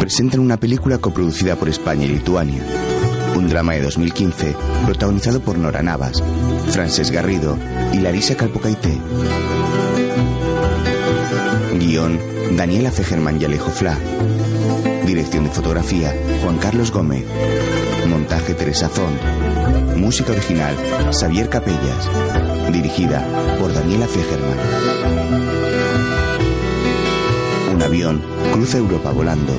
Presentan una película coproducida por España y Lituania. Un drama de 2015 protagonizado por Nora Navas, Frances Garrido y Larisa Calpocaité. Guión, Daniela Fegerman y Alejo Fla. Dirección de fotografía, Juan Carlos Gómez. Montaje, Teresa Font. Música original, Xavier Capellas. Dirigida por Daniela Fegerman. Un avión cruza Europa volando.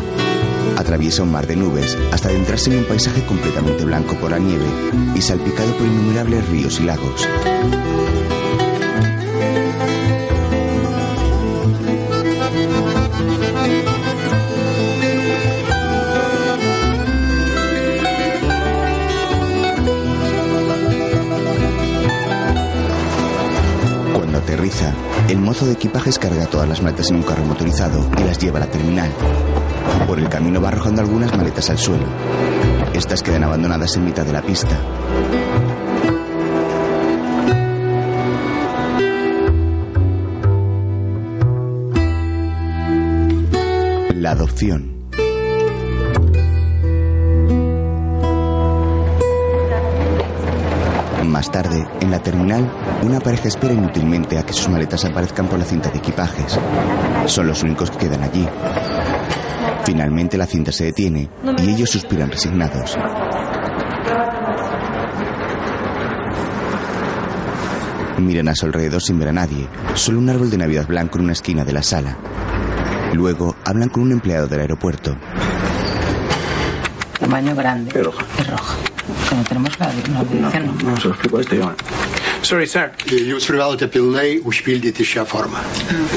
Atraviesa un mar de nubes hasta adentrarse en un paisaje completamente blanco por la nieve y salpicado por innumerables ríos y lagos. Mozo de equipajes carga todas las maletas en un carro motorizado y las lleva a la terminal. Por el camino va arrojando algunas maletas al suelo. Estas quedan abandonadas en mitad de la pista. La adopción. En la terminal, una pareja espera inútilmente a que sus maletas aparezcan por la cinta de equipajes. Son los únicos que quedan allí. Finalmente la cinta se detiene y ellos suspiran resignados. Miran a su alrededor sin ver a nadie, solo un árbol de Navidad blanco en una esquina de la sala. Luego hablan con un empleado del aeropuerto. Tamaño grande. Es roja. Es roja. Como tenemos la, la dirección, no. No, se lo explico este. Sorry, sir. Šią formą.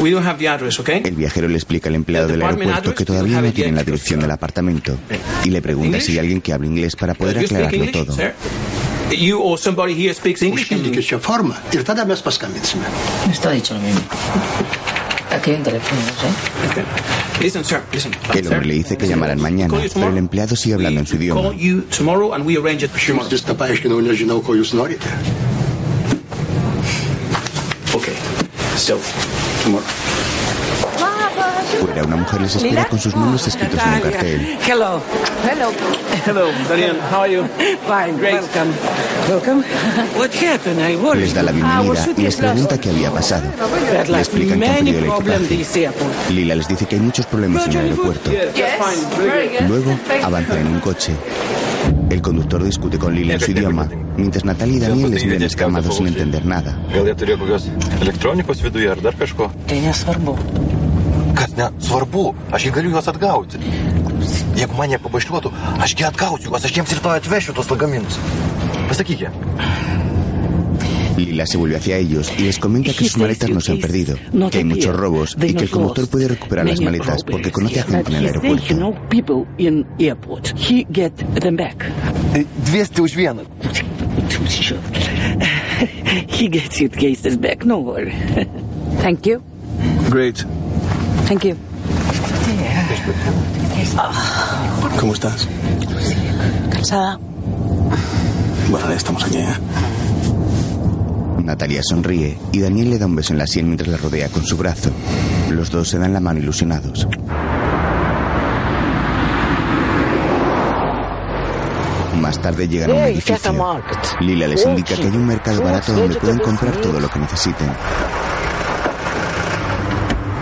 We don't have the address, okay? El viajero le explica al empleado del aeropuerto que todavía no tienen la dirección del apartamento y le pregunta si hay alguien que hable inglés para poder aclararlo English, todo. You or somebody here speaks English? Esto ha dicho lo mismo. Aquí hay un teléfono, ¿sí? Listen, sir, listen. El hombre le dice que llamarán mañana, pero el empleado sigue hablando en su idioma. Okay. So, tomorrow. Fuera, una mujer les espera con sus nombres escritos en un cartel. Hello. Hello. Hello, Darian. How are you? Fine. Great. Welcome. Welcome. What happened? I worried. Les da la bienvenida y les pregunta qué había pasado. Le explican que han perdido el equipaje. Lila les dice que hay muchos problemas en el aeropuerto. Luego avanzan en un coche. El conductor discute con Lila en su idioma, mientras Natalia y Daniel les miran escamados sin entender nada. Jie. Kas ne, svarbu, aš jį galiu juos atgauti. Jeigu mane pabašliuotų, aš jį atgausiu juos, aš jiems rytoj atvešiu tos lagaminus. Pasakykite. Lila se vuelve hacia ellos y les comenta que sus maletas no se han perdido, que hay muchos robos y que el conductor puede recuperar las maletas porque conoce a gente en el aeropuerto. know people in airport. He get them back. 200 už vieną. He gets it cases back. No worry. Thank you. Great. Thank you. ¿Cómo estás? Cansada. Bueno, ya estamos aquí, ¿eh? Natalia sonríe y Daniel le da un beso en la sien mientras la rodea con su brazo. Los dos se dan la mano ilusionados. Más tarde llegan a un edificio. Lila les indica que hay un mercado barato donde pueden comprar todo lo que necesiten. You need to pay Antanas.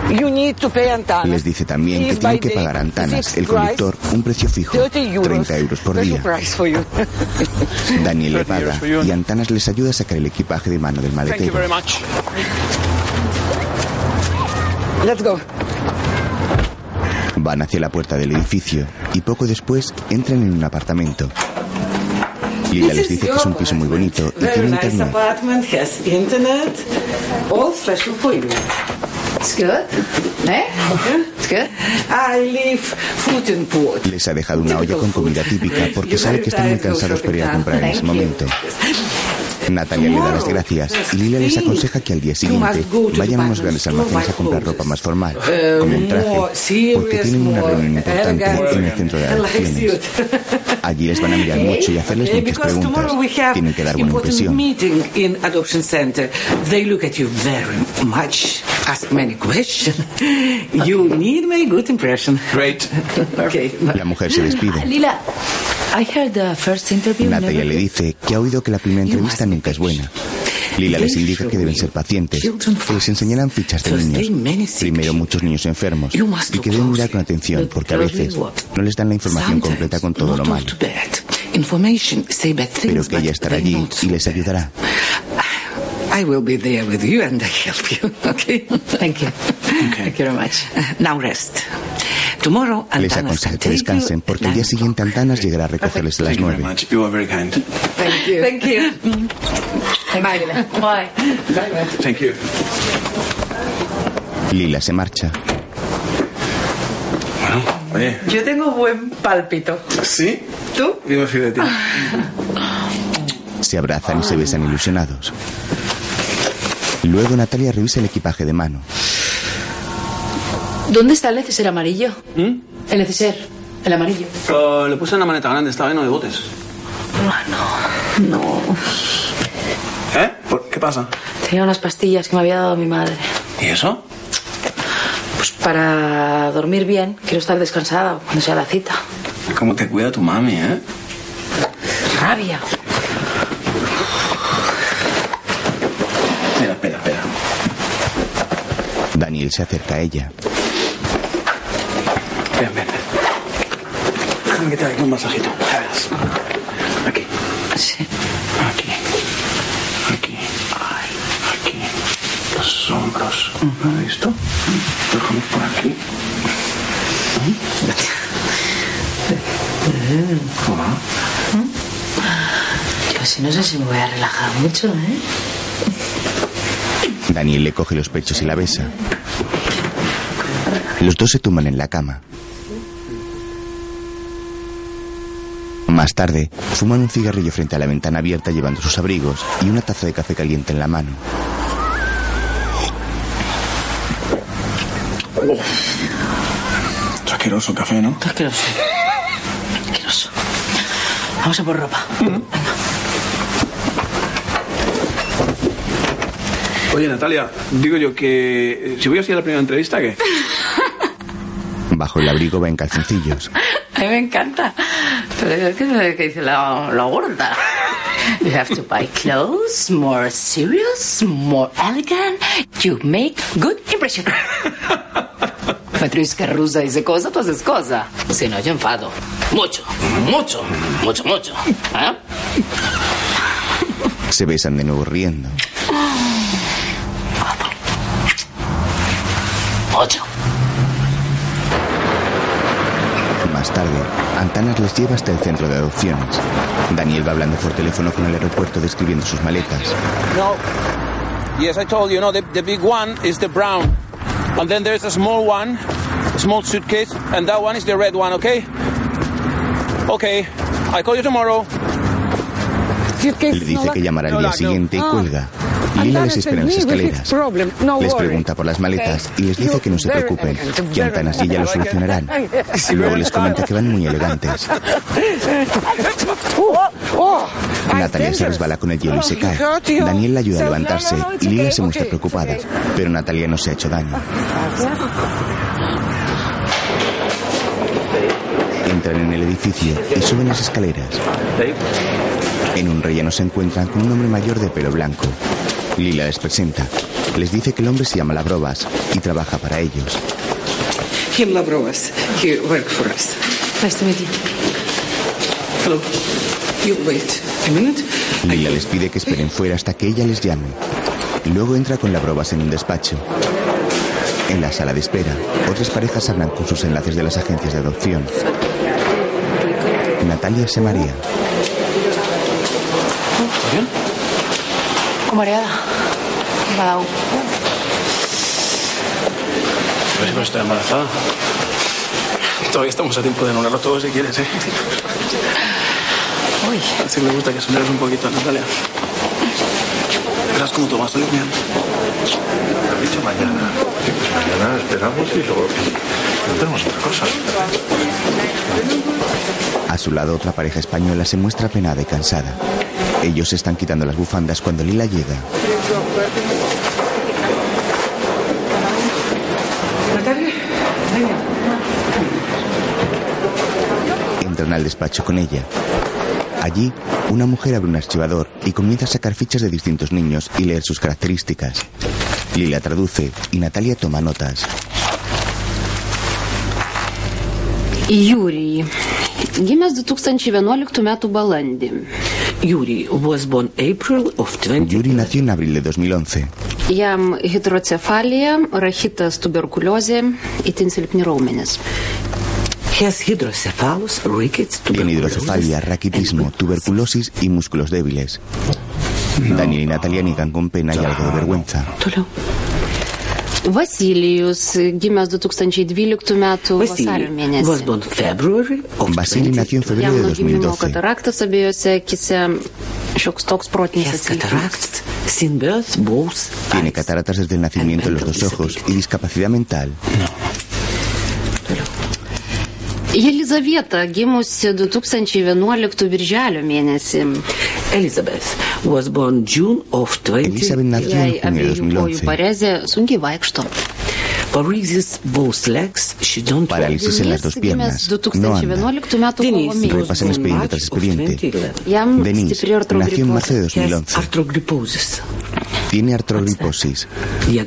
Les dice también que tienen que pagar Antanas, el conductor, un precio fijo, 30 euros por día. Daniel le paga y Antanas les ayuda a sacar el equipaje de mano del maletero. Van hacia la puerta del edificio y poco después entran en un apartamento. Lila les dice que es un piso muy bonito y tiene internet. It's good. Eh? It's good. I leave food in port. Les ha dejado una olla con comida típica porque sabe que están muy cansados para ir a comprar en ese momento. Natalia le da las gracias y Lila les aconseja que al día siguiente vayan a unos grandes almacenes a comprar ropa más formal, como un traje, porque tienen una reunión importante en el centro de adopciones. Allí les van a mirar mucho y hacerles muchas preguntas. Tienen que dar buena impresión. meeting in adoption center. They look at you very much, ask many questions. You need my good impression. Great. Okay. La mujer se despide. Lila, I heard the first interview. Natalia never- le dice que ha oído que la primera entrevista nunca es buena. Lila les indica que deben ser pacientes, que les enseñarán fichas de niños. Primero muchos niños enfermos y que deben mirar con atención porque a veces no les dan la información completa con todo lo malo. Pero que ella estará allí y les ayudará. I will be there with you and I help you, okay? Thank you. Thank you very much. Now rest. Tomorrow, Les can que descansen porque el día siguiente Antanas llegará a recogerles a las Thank you very nueve. much. You are very kind. Thank you. Thank you. Bye, Lila. Bye. Thank you. Lila se marcha. Bueno, oye. Yo tengo buen pálpito. ¿Sí? ¿Tú? ¿Qué me fío de ti? Se abrazan y se besan ilusionados. Luego Natalia revisa el equipaje de mano. ¿Dónde está el neceser amarillo? El neceser, el amarillo. Uh, le puse en la maleta grande, estaba lleno de botes. No. ¿Eh? ¿Por- ¿Qué pasa? Tenía unas pastillas que me había dado mi madre. ¿Y eso? Pues para dormir bien, quiero estar descansada cuando sea la cita. ¿Cómo te cuida tu mami, eh? Rabia. Espera, espera, espera. Daniel se acerca a ella. Ven, ven. Déjame que te haga aquí un masajito. Ya verás. Aquí. Sí. Aquí. Aquí. Aquí. Los hombros. ¿Has visto? Déjame por aquí. ¿Cómo va? Yo sí no sé si me voy a relajar mucho, ¿eh? Daniel le coge los pechos y la besa. Los dos se tumban en la cama. Más tarde, fuman un cigarrillo frente a la ventana abierta llevando sus abrigos y una taza de café caliente en la mano. Es asqueroso café, ¿no? Asqueroso. Asqueroso. Vamos a por ropa. Oye, Natalia, digo yo que... eh, Si voy a a la primera entrevista, ¿qué? Bajo el abrigo va en calzoncillos. A mí me encanta. ¿Qué que dice la, la gorda? You have to buy clothes more serious, more elegant. You make good impression. Patricia Rusa dice cosa, tú haces cosa. Si no, yo enfado. Mucho, mucho, mucho, mucho. ¿Eh? Se besan de nuevo riendo. Mucho. Más tarde, Antanas les lleva hasta el centro de adopciones. Daniel va hablando por teléfono con el aeropuerto describiendo sus maletas. No. Yes, I told you, no, the, the big one is the brown. And then there's a small one, a small suitcase, and that one is the red one, okay? Okay, I call you tomorrow. Le dice que llamará el día siguiente y cuelga. Lila les espera en las escaleras. Les pregunta por las maletas y les dice que no se preocupen, que Antanas y ella lo solucionarán. Y luego les comenta que van muy elegantes. Natalia se resbala con el hielo y se cae. Daniel la ayuda a levantarse y Lila se muestra preocupada, pero Natalia no se ha hecho daño. Entran en el edificio y suben las escaleras. En un relleno se encuentran con un hombre mayor de pelo blanco. Lila les presenta. Les dice que el hombre se llama Labrobas y trabaja para ellos. Him Lavrovas. He work for us. Nice to meet you. Hello. You wait a minute. Lila les pide que esperen fuera hasta que ella les llame. Luego entra con Labrobas en un despacho. En la sala de espera, otras parejas hablan con sus enlaces de las agencias de adopción. Natalia se marea. Con mareada. Me ha dado. No estoy embarazada. Todavía estamos a tiempo de anularlo todo si quieres, ¿eh? Uy. Así me gusta que soneres un poquito, Natalia. ¿Estás como tú? ¿Vas a salir bien? He dicho mañana. Sí, pues mañana esperamos y luego no tenemos otra cosa. A su lado otra pareja española se muestra penada y cansada. Ellos están quitando las bufandas cuando Lila llega. Entran al despacho con ella. Allí, una mujer abre un archivador y comienza a sacar fichas de distintos niños y leer sus características. Lila traduce y Natalia toma notas. Yuri, gimęs 2011 m. Balandį. Yuri was born April of 20. Yuri nació en abril de 2011. Jam hidrocefalija, rachitas. Has hydrocephalus, rickets, Tiene tuberculosis, hidrocefalia, raquitismo, tuberculosis y músculos débiles. Daniel y Natalia niegan con pena y algo de vergüenza. Vasilijus, gimęs 2012 m. vasario Vasily was mėnesį. February Vasily 20. nació en febrero de nuo gimimo 2012. kataraktas abiejose akise, šioks toks protinis atsilikimas. Tiene cataratas desde el nacimiento en los dos ojos y discapacidad mental. Jelizaveta gimusi 2011 birželio mėnesį. Elizabeth was born June of 20. Elizabeth nació en junio de abiejų kojų 2011. parezė sunkiai vaikšto. Paralysis both legs, she don't walk. Parálisis en las dos piernas. No anda. 2011 metų kovo Denise mėnesį. Repasan expediente tras expediente. 2011. Jam Denise nació en marzo de artrogriposis. Has 2011. arthrogryposis. Tiene artrogriposis.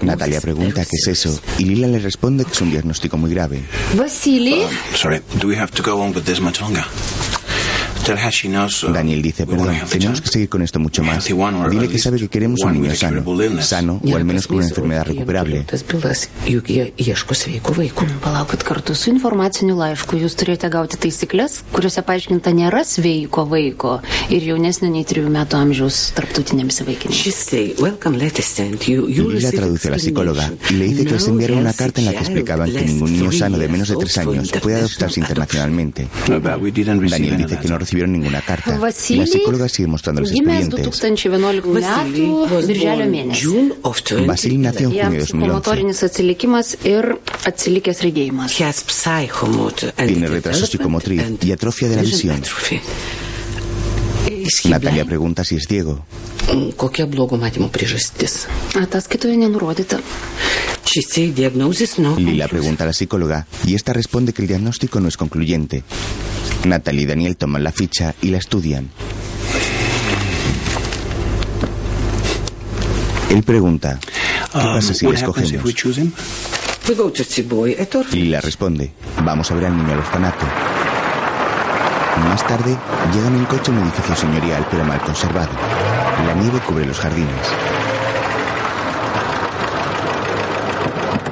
Natalia pregunta qué es eso y Lila le responde que es un diagnóstico muy grave. Vasily, Sorry, do we have to go on with this much longer? Daniel dice, perdón, tenemos que seguir con esto mucho más. Dile que sabe que queremos un niño sano, sano o al menos con una enfermedad recuperable. Palaukit kartu su informaciniu laišku jūs turėjote gauti taisyklės, kuriuose paaiškinta nėra sveiko vaiko ir jaunesnio nei 3 metų amžiaus tarptautiniams įvaikinimams. La traduce la psicóloga y le dice que os enviaron una carta en la que explicaban que ningún niño sano de menos de 3 años puede adoptarse internacionalmente. Daniel dice que no recibe recibieron ninguna carta. La psicóloga sigue mostrando los expedientes. Vasily nació en junio de 2011. Tiene retraso psicomotriz y atrofia de la visión. Natalia pregunta si es ciego. Kokia blogo matymo priežastis? Ataskaitoje nenurodyta. No. Lila pregunta a la psicóloga y esta responde que el diagnóstico no es concluyente. Natalie y Daniel toman la ficha y la estudian. Él pregunta, ¿qué Um, pasa si le escogemos? Lila responde, vamos a ver al niño al orfanato. Más tarde, llegan en coche a un edificio señorial pero mal conservado. La nieve cubre los jardines.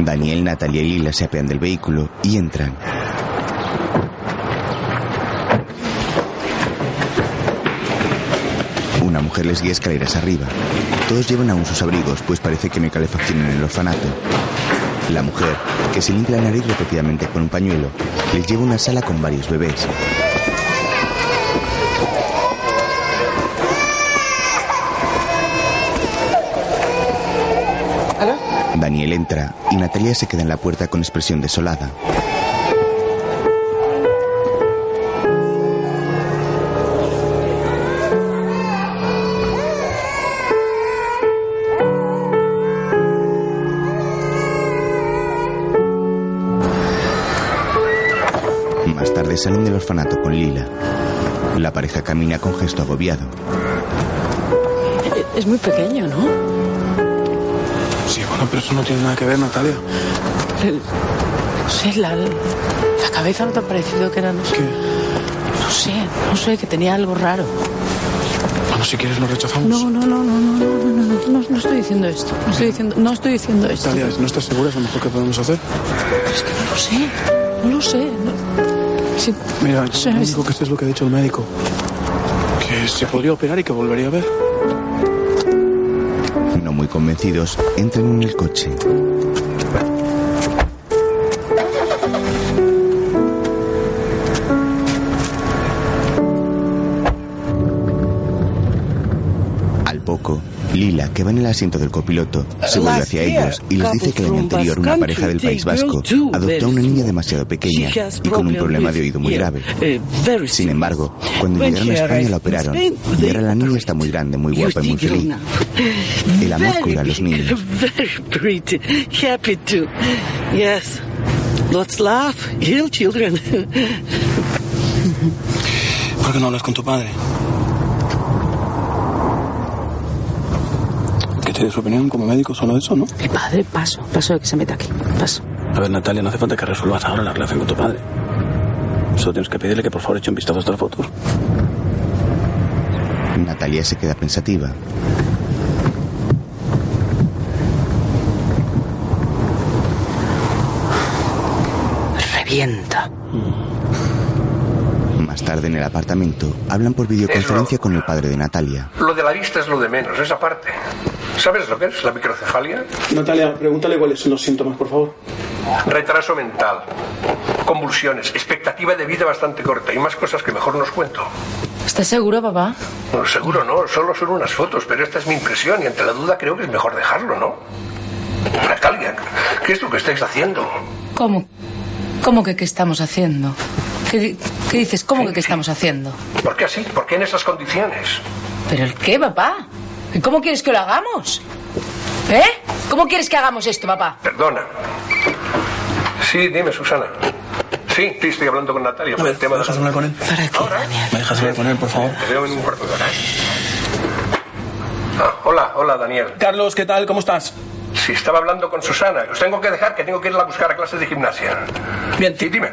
Daniel, Natalia y Lila se apean del vehículo y entran. Una mujer les guía escaleras arriba. Todos llevan aún sus abrigos, pues parece que no hay en el orfanato. La mujer, que se limpia la nariz repetidamente con un pañuelo, les lleva a una sala con varios bebés. Daniel entra y Natalia se queda en la puerta con expresión desolada. Más tarde salen del orfanato con Lila. La pareja camina con gesto agobiado. Es muy pequeño, ¿no? Bueno, pero eso no tiene nada que ver, Natalia. El- no sé, la, la cabeza no te ha parecido que era, no sé. ¿Qué? No sé, no sé, que tenía algo raro. Bueno, si quieres lo rechazamos. No, no, no, no, no, no, no, no, no, no estoy diciendo esto. No estoy diciendo, no estoy diciendo esto. Natalia, ¿no estás segura? Es lo mejor que podemos hacer. Pero es que no lo sé. No lo sé. no- Mira, Sí, lo único que sé es lo que ha dicho el médico. Que se podría operar y que volvería a ver. Convencidos, entran en el coche. Al poco, Lila, que va en el asiento del copiloto, se vuelve hacia ellos y les dice que el año anterior una pareja del País Vasco adoptó a una niña demasiado pequeña y con un problema de oído muy grave. Sin embargo, cuando llegaron a España la operaron y ahora la niña está muy grande, muy guapa y muy feliz. El amor cuida a los niños. Very pretty. Happy too. Yes. Let's laugh. Heal children. ¿Por qué no hablas con tu padre? Que te dé su opinión como médico, solo eso, ¿no? Mi padre, paso, paso de que se meta aquí. Paso. A ver, Natalia, no hace falta que resuelvas ahora la relación con tu padre. Solo tienes que pedirle que por favor eche un vistazo a estas fotos. Natalia se queda pensativa. Revienta. Más tarde en el apartamento hablan por videoconferencia con el padre de Natalia. Lo de la vista es lo de menos, esa parte. ¿Sabes lo que es la microcefalia? Natalia, pregúntale cuáles son los síntomas, por favor. Retraso mental, convulsiones, expectativa de vida bastante corta y más cosas que mejor nos cuento. ¿Estás seguro, papá? No, seguro no, solo son unas fotos, pero esta es mi impresión y ante la duda creo que es mejor dejarlo, ¿no? Natalia, ¿qué es lo que estáis haciendo? ¿Cómo? ¿Cómo que qué estamos haciendo? ¿Qué, qué dices? ¿Cómo que qué estamos haciendo? ¿Por qué así? ¿Por qué en esas condiciones? ¿Pero el qué, papá? ¿Y cómo quieres que lo hagamos? ¿Eh? ¿Cómo quieres que hagamos esto, papá? Perdona. Sí, dime, Susana. Sí, sí, estoy hablando con Natalia el tema de dejas hablar con él? ¿Para qué, Daniel? ¿Me dejas hablar con él, por favor? Te veo en un cuarto de hora. ¿eh? Ah, hola, hola, Daniel. Carlos, ¿qué tal? ¿Cómo estás? Sí, estaba hablando con Susana. Os tengo que dejar que tengo que irla a buscar a clases de gimnasia. Bien. Sí, dime.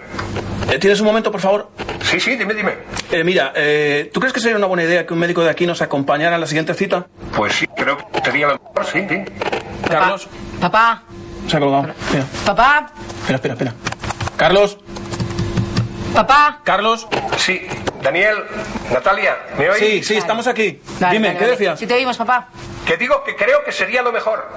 Eh, ¿Tienes un momento, por favor? Sí, sí, dime, dime. Eh, mira, eh, ¿tú crees que sería una buena idea que un médico de aquí nos acompañara a la siguiente cita? Pues sí, creo que sería lo mejor, sí, sí. Carlos, Papá, se ha colgado. Espera, papá, espera, espera. espera. Carlos, papá. Carlos. Sí, Daniel, Natalia, ¿me oís? Sí, sí, estamos aquí. Dale, Dime, dale, ¿qué dale. decías? Si te oímos, papá. Que digo que creo que sería lo mejor.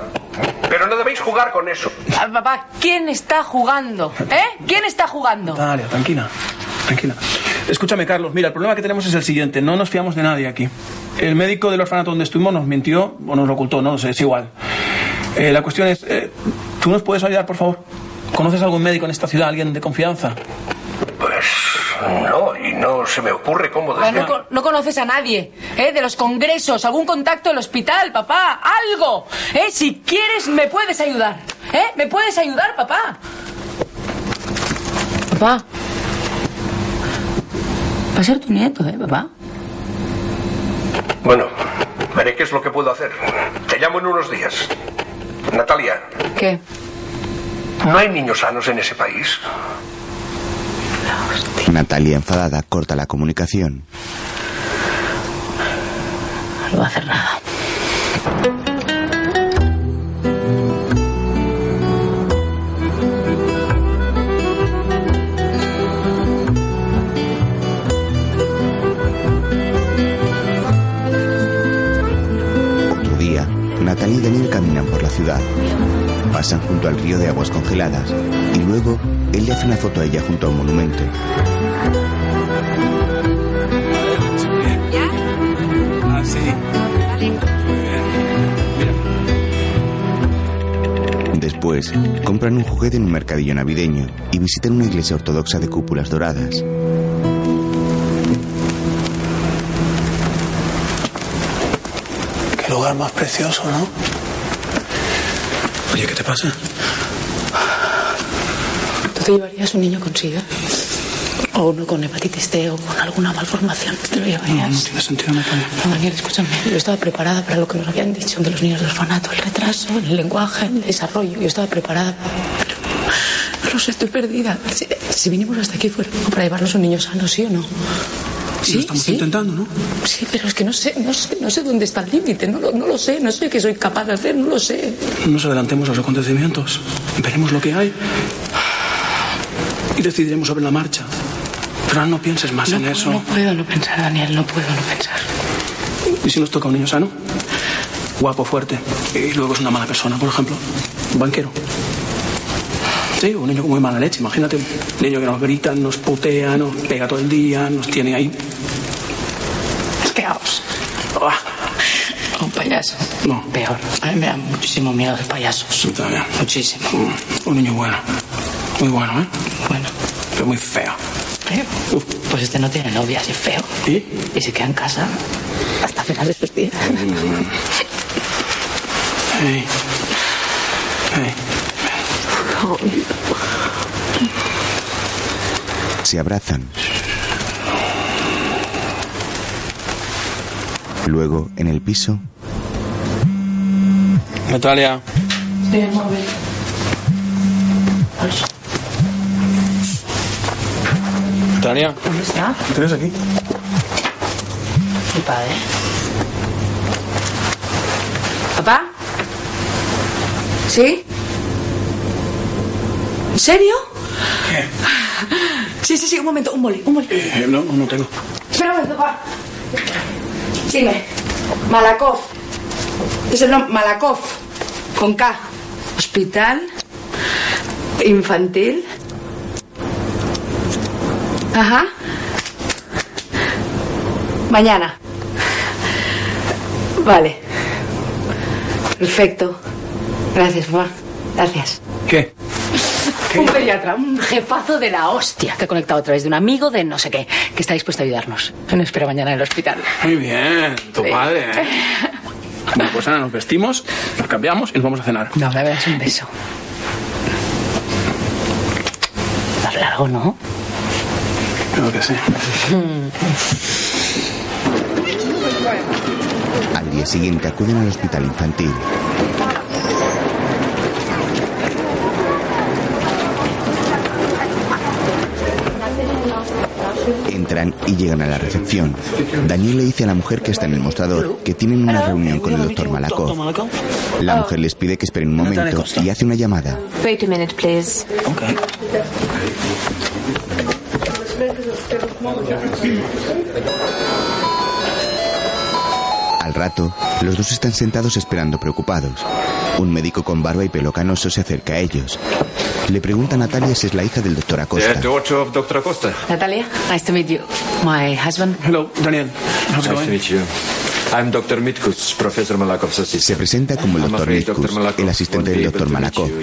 Pero no debéis jugar con eso. Ah, papá, ¿quién está jugando? ¿Eh? ¿Quién está jugando? Natalia, tranquila, tranquila. Escúchame, Carlos, mira, el problema que tenemos es el siguiente. No nos fiamos de nadie aquí. El médico del orfanato donde estuvimos nos mintió o nos lo ocultó, no lo sé, es igual. Eh, la cuestión es, eh, ¿tú nos puedes ayudar, por favor? ¿Conoces algún médico en esta ciudad, alguien de confianza? Pues no, y no se me ocurre cómo decir. No, no conoces a nadie, ¿eh? De los congresos, algún contacto del hospital, papá, algo, ¿eh? Si quieres, me puedes ayudar, ¿eh? ¿Me puedes ayudar, papá? Papá. Va a ser tu nieto, ¿eh, papá? Bueno, veré qué es lo que puedo hacer. Te llamo en unos días. Natalia, ¿Qué? ¿no hay niños sanos en ese país? Natalia, enfadada, corta la comunicación. No va a hacer nada. Otro día, Natalia y Daniel caminan por la ciudad. Pasan junto al río de aguas congeladas y luego él le hace una foto a ella junto a un monumento. Ah, sí. Después, compran un juguete en un mercadillo navideño y visitan una iglesia ortodoxa de cúpulas doradas. Qué lugar más precioso, ¿no? Oye, ¿qué te pasa? ¿Tú te llevarías un niño con SIDA? O uno con hepatitis C o con alguna malformación. ¿Te lo No, no llevarías? tiene sentido, Natalia. No, Daniel, escúchame. Yo estaba preparada para lo que nos habían dicho de los niños del orfanato. El retraso, el lenguaje, el desarrollo. Yo estaba preparada. Pero no lo sé, estoy perdida. Si, si vinimos hasta aquí fue para llevarnos un niño sano, ¿sí o no? Lo estamos intentando, ¿no? Sí, pero es que no sé, no sé, no sé dónde está el límite. No, lo- no lo sé, no sé qué soy capaz de hacer, no lo sé. No nos adelantemos a los acontecimientos. Veremos lo que hay. Decidiremos sobre la marcha. Pero ahora no pienses más No, en puedo, eso. no puedo no pensar, Daniel, no puedo no pensar. ¿Y si nos toca un niño sano? Guapo, fuerte. Y luego es una mala persona, por ejemplo. Un banquero. Sí, un niño con muy mala leche. Imagínate un niño que nos grita, nos putea, nos pega todo el día, nos tiene ahí. Asqueaos. Ah, Oh, vaya payaso. No. Peor. A mí me da muchísimo miedo de payasos. Muchísimo. Un niño bueno. Muy bueno, ¿eh? Bueno, Pero muy feo. feo. Pues este no tiene novia, así feo. ¿Y? Y se queda en casa hasta final de sus días. Hey. Hey. Se abrazan. Luego, en el piso, Natalia. Natalia. ¿Dónde está? ¿Qué tienes aquí? Mi padre. ¿Papá? ¿Sí? ¿En serio? ¿Qué? Sí, sí, sí, un momento, un boli, un boli. Eh, no, no tengo. Espera un momento, papá. Dime. Malakoff. Es el nombre, Malakoff. Con K. Hospital. Infantil. Ajá. Mañana. Vale. Perfecto. Gracias, mamá. Gracias. ¿Qué? Un pediatra, un jefazo de la hostia que ha conectado a través de un amigo de no sé qué, que está dispuesto a ayudarnos. Me espera mañana en el hospital. Muy bien, tu Sí. padre. ¿eh? Bueno, pues ahora nos vestimos, nos cambiamos y nos vamos a cenar. No, me das un beso. Más largo, ¿no? Creo que sí. al día siguiente acuden al hospital infantil. Entran y llegan a la recepción. Daniel le dice a la mujer que está en el mostrador que tienen una reunión con el doctor Malakoff. La mujer les pide que esperen un momento y hace una llamada. Wait a minute, please. Al rato, los dos están sentados esperando preocupados. Un médico con barba y pelo canoso se acerca a ellos. Le pregunta a Natalia si es la hija del doctor Acosta. daughter of Dr. Acosta. Natalia, nice to meet you. My husband. Hello, Daniel. How's it Nice to meet you. I'm Dr. Mitkus, Professor Malakov's Se presenta como el Dr. Mitkus, el asistente del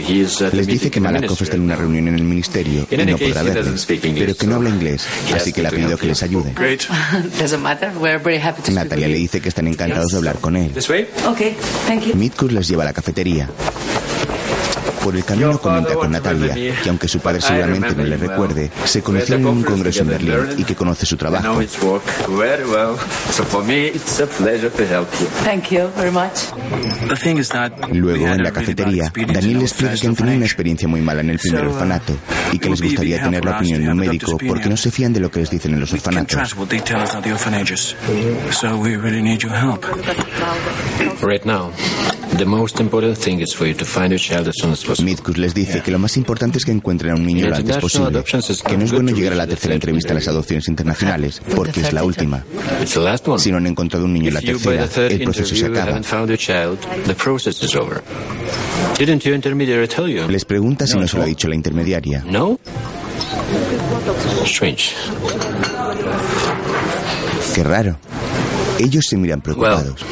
is at a Les dice que Malakoff está en una reunión en el ministerio y no podrá he verle, doesn't speak English, pero que no habla inglés, así que le ha pedido que les ayude. Great. Doesn't matter. We're very happy to speak Natalia le dice que están encantados de hablar con él. This way? Okay, thank you. Mitkus les lleva a la cafetería. Por el camino comenta con Natalia que aunque su padre seguramente no le recuerde, se conocieron en un congreso en Berlín y que conoce su trabajo. know his work very well. So for me, it's a pleasure to help you. Thank you very much. The thing is that Luego, en la cafetería, Daniel les explica que han tenido una experiencia muy mala en el primer orfanato y que les gustaría tener la opinión de un médico porque no se fían de lo que les dicen en los orfanatos. Right now, the most important thing is for you to find your child as soon as possible. Mitkus les dice que lo más importante es que encuentren a un niño lo antes posible, que no es bueno llegar a la tercera entrevista a las adopciones internacionales, porque es la última. It's the last one. Si no han encontrado un niño en la tercera, the third el proceso se interview acaba. Les pregunta si no se lo ha dicho la intermediaria. No? Strange. Qué raro. Ellos se miran preocupados.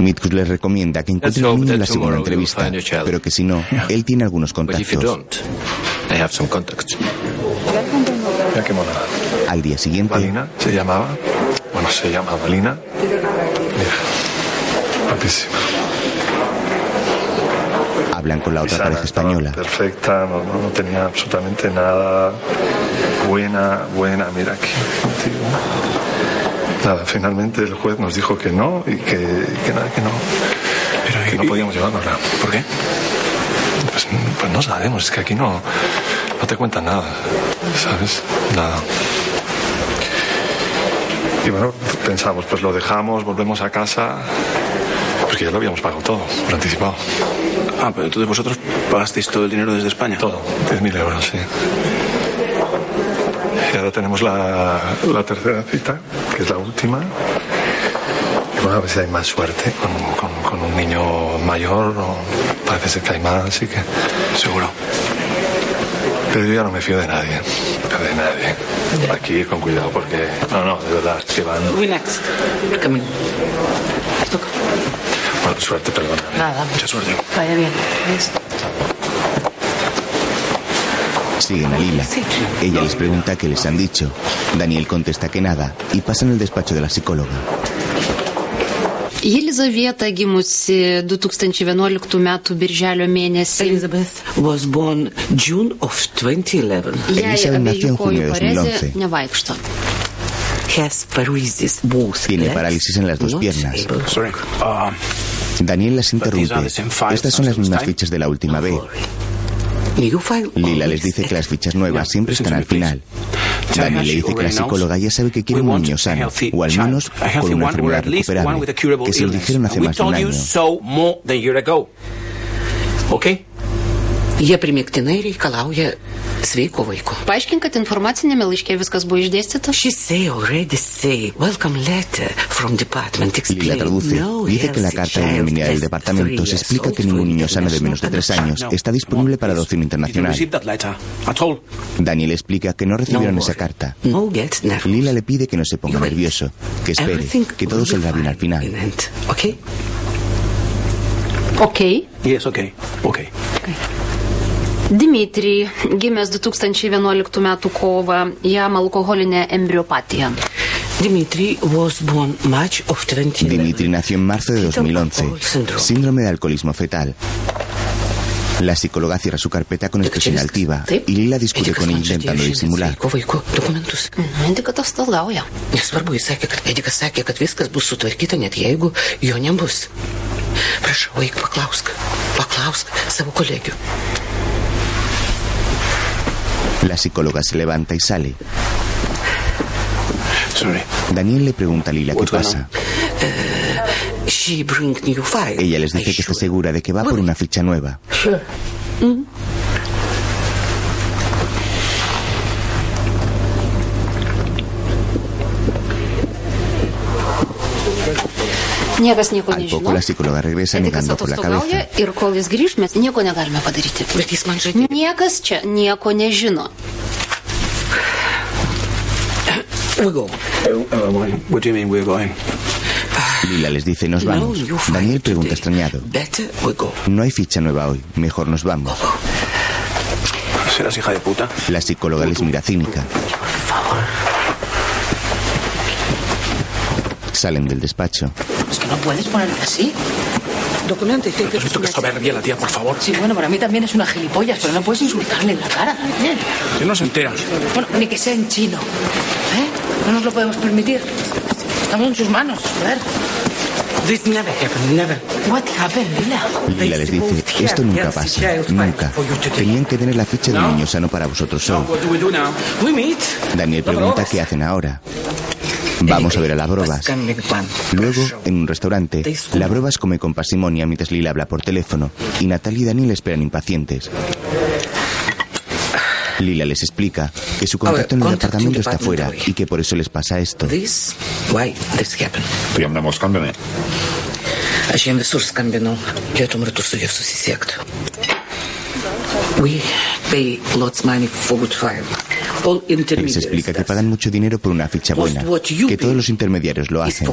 Mitkus les recomienda que encuentren un niño en la segunda entrevista, pero que si no, él tiene algunos But if you contactos. don't, I have some contacts. Mira qué monada. Al día siguiente, Valina se llamaba. Bueno, se llama Valina. Mira. Guapísima. hablan con la otra pareja española. Perfecta, no, no- no tenía absolutamente nada. Buena, buena, mira aquí. contigo. Nada, finalmente el juez nos dijo que no y que, que nada, que no. que no podíamos llevárnosla. ¿Por qué? Pues, pues no sabemos, es que aquí no, no te cuentan nada, ¿sabes? Nada. Y bueno, pensamos, pues lo dejamos, volvemos a casa, porque ya lo habíamos pagado todo, por anticipado. Ah, pero entonces vosotros pagasteis todo el dinero desde España. Todo, 10.000 euros, sí. Y ahora tenemos la, la tercera cita, que es la última. Y bueno, a ver si hay más suerte con, con- con un niño mayor, o parece ser que hay más, y que... Seguro. Pero yo ya no me fío de nadie, de nadie. Aquí con cuidado, porque... No, no, de verdad, que van... We next. Come in. Bueno, suerte, perdona. Nada, Mucha suerte. vaya bien. ¿ves? Siguen a Lila. Ella les pregunta qué les han dicho. Daniel contesta que nada y pasan al despacho de la psicóloga. Jelizaveta gimusi 2011 metų birželio mėnesį. Elizabeth was born June of 2011. Jai Elizabeth nació en junio de parezė 2011. nevaikšto. Has paralysis both Tiene parálisis en las dos piernas. Ah, Daniel las interrumpe. Estas son las mismas fichas de la última vez. Lila les always dice que las fichas nuevas siempre están al final. Daniel le dice que la psicóloga ya sabe que quiere un niño sano, o al menos con una enfermedad at least one recuperable, with a curable que se lo illness. dijeron hace más de un told you año. so more than a year ago. Okay? Jie primiktinai reikalauja sveiko vaiko. Paaiškink, kad informacinėme laiške viskas buvo išdėstyta. She say already say welcome letter from department explain traduce. no Dice que en la carta bienvenida del departamento se explica que ningún niño sano de menos de tres años No. está disponible para adopción internacional. receive that letter? At all? Daniel explica que no recibieron No esa carta. Lila le pide que no se ponga nervioso, que espere, Everything que todo saldrá bien al final. in end, okay? Ok. Yes, okay. Okay. Dimitri, gimęs 2011 metų kovą, jam alkoholinė embriopatija. Dimitri was born March of 2011. Dimitri nació en marzo de 2011. Síndrome de alcoholismo fetal. La psicóloga cierra su carpeta con expresión altiva y Lila discute con ella intentando disimular. La psicóloga se levanta y sale. Sorry. Daniel le pregunta a Lila qué pasa. She bring new file. Ella les dice que está segura de que va por una ficha nueva. Sure. Nieko Al poco la psicóloga regresa negando por la cabeza. ir kol jis grįž, mes nieko negalime padaryti. Bet jis man žadėjo. Niekas čia nieko nežino. We go. Uh, uh, what do you mean we're going? Lila les dice nos No, vamos. Daniel pregunta extrañado. Better we go. No hay ficha nueva hoy, mejor nos vamos. ¿Serás hija de puta? La psicóloga les mira cínica. Salen del despacho. Es que no puedes ponerte así. Documentai, kaip ir ¿Has visto qué soberbia la tía, por favor? Sí, bueno, para mí también es una gilipollas, pero no puedes insultarle en la cara, Daniel. Que no se entera. Bueno, ni que sea en chino. ¿Eh? No nos lo podemos permitir. Estamos en sus manos. A ver. This never happened, never. What happened, Lila? Lila les dice, esto nunca pasa, nunca. Tenían que tener la ficha de un niño sano para vosotros hoy. What do we do now? We meet. Daniel pregunta qué hacen ahora. Vamos a ver a la Brobas. Luego, en un restaurante, la Brobas come con parsimonia mientras Lila habla por teléfono y Natalia y Daniel esperan impacientes. Lila les explica que su contacto en el departamento está fuera y que por eso les pasa esto. We pay lots money for good file. Les explica que pagan mucho dinero por una ficha buena, que todos los intermediarios lo hacen.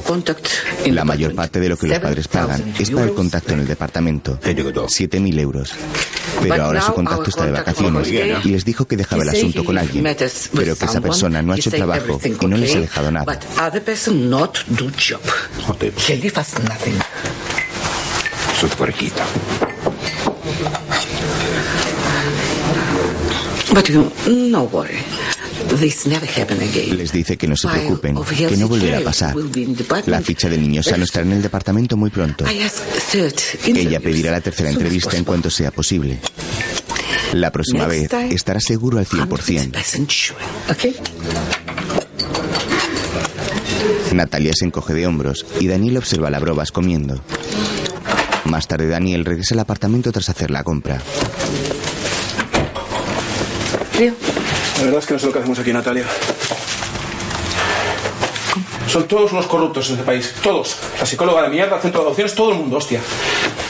La mayor parte de lo que los padres pagan 7,000 es para el contacto en el departamento. 7.000 euros. Pero ahora su contacto está de vacaciones. y les dijo que dejaba el asunto con alguien, pero que esa persona no ha he hecho trabajo y no les ha dejado nada. But other person not do job. He leave us nothing. Sutvarkyta. But you, no worry. This never happen again. Les dice que no se preocupen, que no volverá a pasar. La ficha del niño sano estará en el departamento muy pronto. Ella pedirá la tercera entrevista en cuanto sea posible. La próxima vez estará seguro al 100%. 100% sure. Okay? Natalia se encoge de hombros y Daniel observa a la Brobas comiendo. Más tarde Daniel regresa al apartamento tras hacer la compra. La verdad es que no sé lo que hacemos aquí, Natalia. Son todos los corruptos en este país. Todos. La psicóloga de mierda, el centro de adopciones, todo el mundo, hostia.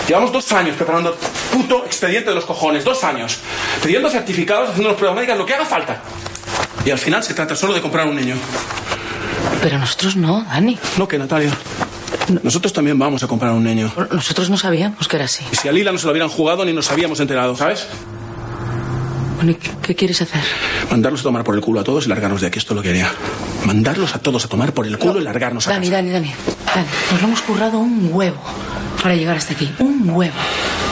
Llevamos dos años preparando el puto expediente de los cojones. Dos años. Pidiendo certificados, haciendo las pruebas médicas, lo que haga falta. Y al final se trata solo de comprar un niño. Pero nosotros no, Dani. No, que Natalia. Nosotros también vamos a comprar un niño. Nosotros no sabíamos que era así. Y si a Lila no se lo hubieran jugado ni nos habíamos enterado, ¿sabes? Bueno, ¿y qué, quieres hacer? Mandarlos a tomar por el culo a todos y largarnos de aquí. Esto es lo que haría. Mandarlos a todos a tomar por el culo y largarnos a Dani, Dani, Dani, Dani. Nos lo hemos currado un huevo para llegar hasta aquí. Un huevo.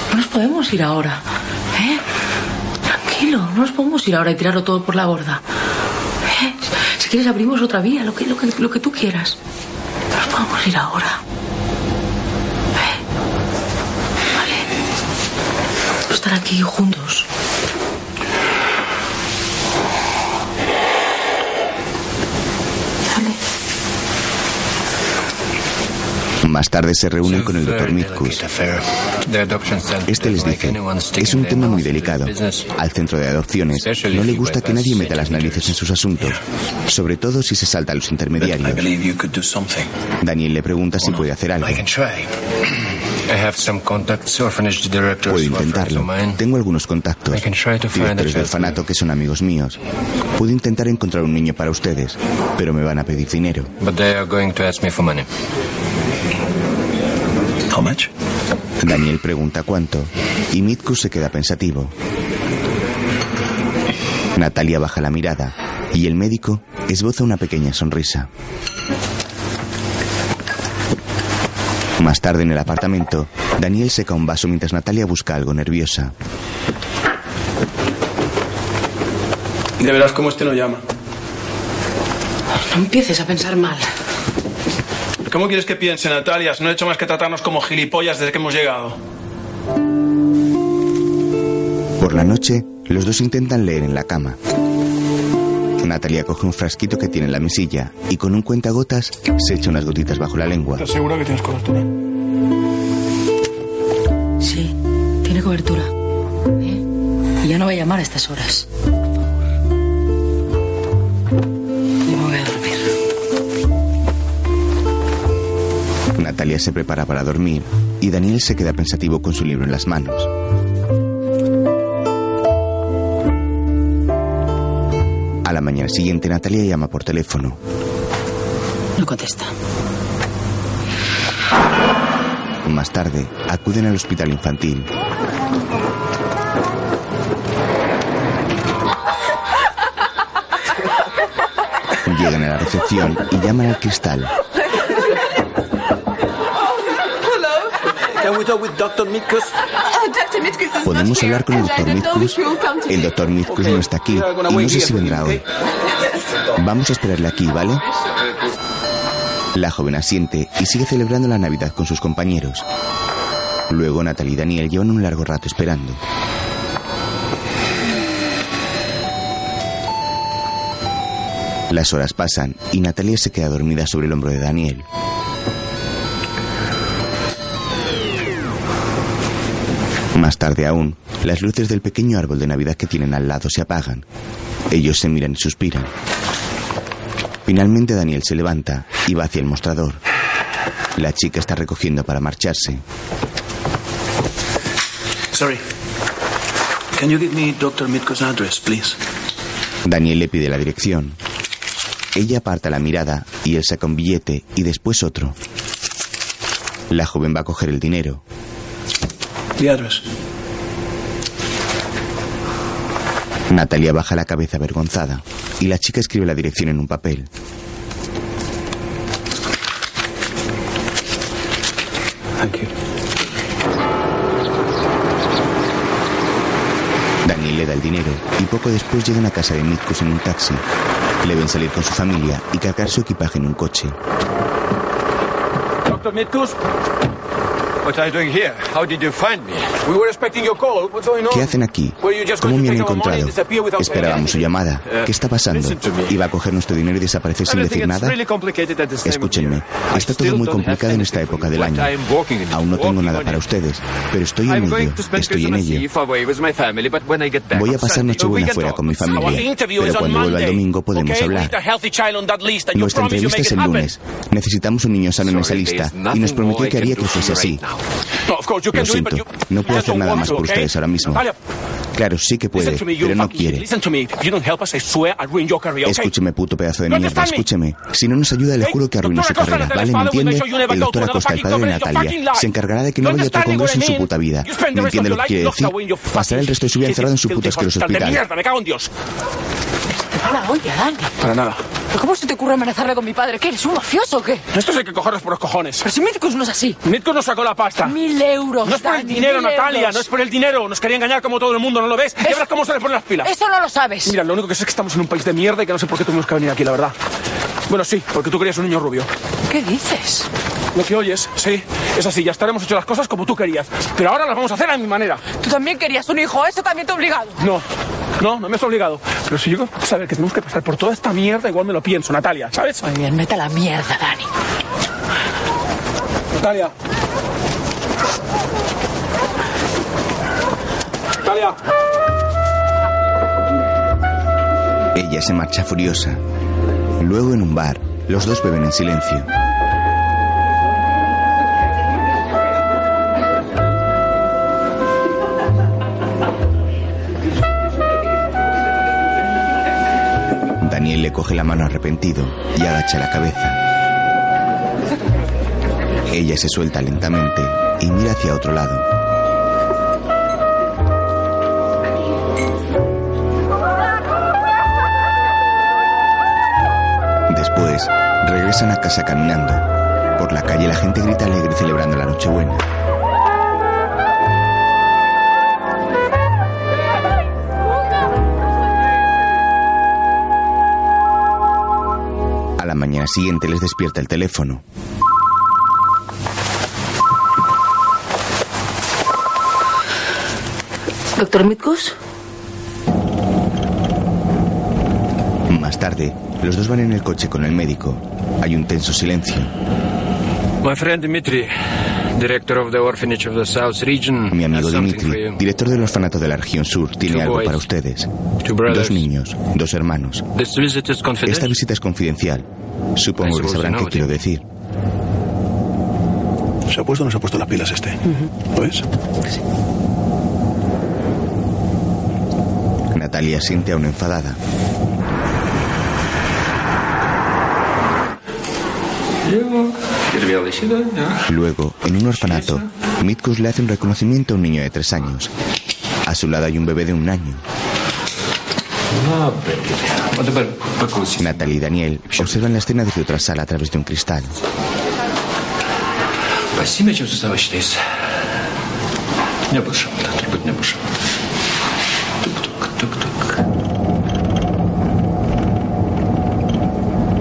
No nos podemos ir ahora. ¿Eh? Tranquilo, no nos podemos ir ahora y tirarlo todo por la borda. ¿Eh? Si quieres abrimos otra vía, lo que, lo que, lo que tú quieras. No nos podemos ir ahora. ¿Eh? Vale. Estar aquí juntos. Más tarde se reúnen con el doctor Mitkus. Este les dice, es un tema muy delicado. Al centro de adopciones no le gusta que nadie meta las narices en sus asuntos, sobre todo si se salta a los intermediarios. Daniel le pregunta si puede hacer algo. Puedo intentarlo. Tengo algunos contactos. Directores de orfanato que son amigos míos. Puedo intentar encontrar un niño para ustedes, pero me van a pedir dinero. But they are going to ask me for money. How much? Daniel pregunta cuánto y Mitkus se queda pensativo. Natalia baja la mirada y el médico esboza una pequeña sonrisa. Más tarde en el apartamento, Daniel seca un vaso mientras Natalia busca algo nerviosa. Ya verás cómo este no llama. No empieces a pensar mal. ¿Cómo quieres que piense, Natalia? Si No he hecho más que tratarnos como gilipollas desde que hemos llegado. Por la noche, los dos intentan leer en la cama. Natalia coge un frasquito que tiene en la mesilla y con un cuentagotas se echa unas gotitas bajo la lengua. ¿Estás seguro que tienes cobertura? Sí, tiene cobertura. ¿Eh? Y ya no va a llamar a estas horas. Natalia se prepara para dormir y Daniel se queda pensativo con su libro en las manos. A la mañana siguiente, Natalia llama por teléfono. No contesta. Más tarde, acuden al hospital infantil. Llegan a la recepción y llaman al cristal. Can we talk with Dr. Mitkus? ¿Podemos hablar con el doctor Mitkus? El doctor Mitkus no está aquí y no sé si vendrá hoy. Vamos a esperarle aquí, ¿vale? La joven asiente y sigue celebrando la Navidad con sus compañeros. Luego Natalie y Daniel llevan un largo rato esperando. Las horas pasan y Natalia se queda dormida sobre el hombro de Daniel. Más tarde aún, las luces del pequeño árbol de Navidad que tienen al lado se apagan. Ellos se miran y suspiran. Finalmente Daniel se levanta y va hacia el mostrador. La chica está recogiendo para marcharse. Sorry. Can you give me Dr. Mitko's address, please? Daniel le pide la dirección. Ella aparta la mirada y él saca un billete y después otro. La joven va a coger el dinero. Natalia baja la cabeza avergonzada y la chica escribe la dirección en un papel. Thank you. Daniel le da el dinero y poco después llegan a casa de Mitkus en un taxi. Le ven salir con su familia y cargar su equipaje en un coche. Dr. Mitkus? What are you doing here? How did you find me? We were expecting your call. What's going on? ¿Qué hacen aquí? ¿Cómo me han encontrado? Esperábamos su llamada. ¿Qué está pasando? ¿Iba a coger nuestro dinero y desaparecer sin decir nada? Escúchenme, está todo muy complicado en esta época del año. Aún no tengo nada para ustedes, pero estoy en ello. Estoy en ello. Voy a pasar Nochebuena fuera con mi familia, pero cuando vuelva el domingo podemos hablar. Nuestra entrevista es el lunes. Necesitamos un niño sano en esa lista y nos prometió que haría que fuese así. Lo siento, no puedo hacer nada más por ustedes ahora mismo. Claro, sí que puede, pero no quiere. Escúcheme, puto pedazo de mierda, escúcheme. Si no nos ayuda, le juro que arruino su carrera, ¿vale? ¿Me entiende? El doctor Acosta, el padre de Natalia, se encargará de que no vaya a otro congreso en su puta vida. ¿Me entiende lo que quiere decir? Pasará el resto de su vida encerrado en su puto asqueroso hospital Dios. La olla, Dani. Para nada. ¿Pero ¿Cómo se te ocurre amenazarle con mi padre? ¿Qué eres un mafioso o qué? Estos hay que cogerlos por los cojones. Pero si Míticos no es así. Mitko nos sacó la pasta. Mil euros. No es por el dinero, Natalia, euros. no es por el dinero. Nos quería engañar como todo el mundo, ¿no lo ves? Ya verás cómo se le ponen las pilas. Eso no lo sabes. Mira, lo único que sé es que estamos en un país de mierda y que no sé por qué tuvimos que venir aquí, la verdad. Bueno, sí, porque tú querías un niño rubio. ¿Qué dices? Lo que oyes, sí, es así, ya estaremos hecho las cosas como tú querías. Pero ahora las vamos a hacer a mi manera. Tú también querías un hijo, eso también te ha obligado. No, no, no me has obligado. Pero si a saber que tenemos que pasar por toda esta mierda, igual me lo pienso, Natalia, ¿sabes? Muy bien, mete a la mierda, Dani. Natalia. Natalia. Ella se marcha furiosa. Luego en un bar, los dos beben en silencio. Coge la mano arrepentido y agacha la cabeza. Ella se suelta lentamente y mira hacia otro lado. Después, regresan a casa caminando. Por la calle la gente grita alegre celebrando la Nochebuena. Mañana siguiente les despierta el teléfono. ¿Doctor Mitkus? Más tarde, los dos van en el coche con el médico. Hay un tenso silencio. My friend Dmitry, director of the orphanage of the South Region, Mi amigo Dimitri, director del orfanato del la región sur, tiene Two algo boys. para ustedes. Two brothers. Dos niños, dos hermanos. This visit is Esta visita es confidencial. Supongo que sabrán qué quiero decir. ¿Se ha puesto o no se ha puesto las pilas este? ¿Lo ves? Natalia siente aún enfadada. Luego, en un orfanato, Mitkus le hace un reconocimiento a un niño de tres años. A su lado hay un bebé de un año. Natalie y Daniel observan la escena desde otra sala a través de un cristal.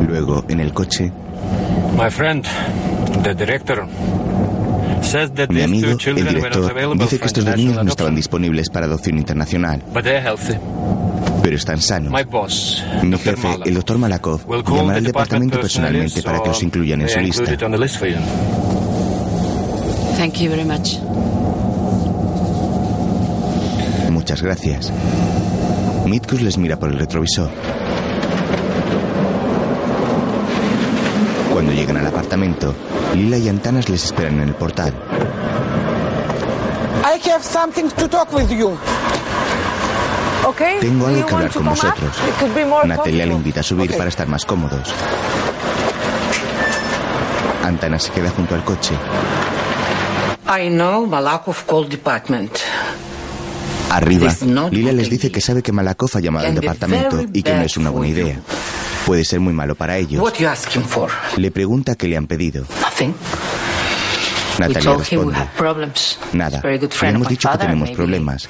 Luego, en el coche, My friend, the director, says that mi amigo, el director, dice que estos dos niños no estaban disponibles para adopción internacional. But they're healthy pero están sanos. My boss, Mi jefe, el doctor call llamará al departamento personalmente para que los incluyan en su lista. Muchas gracias. Mitkus les mira por el retrovisor. Cuando llegan al apartamento, Lila y Antanas les esperan en el portal. I have something to talk with you. Okay? Tengo algo que hablar con vosotros. Natalia le invita a subir Okay. para estar más cómodos. Antanas se queda junto al coche. I know Malakov called department. Arriba, Lila les dice que sabe que Malakov ha llamado al departamento y que no es una buena idea. Puede ser muy malo para ellos. Le pregunta qué le han pedido. Natalia responde. have problems. Nada. Le hemos dicho que tenemos problemas.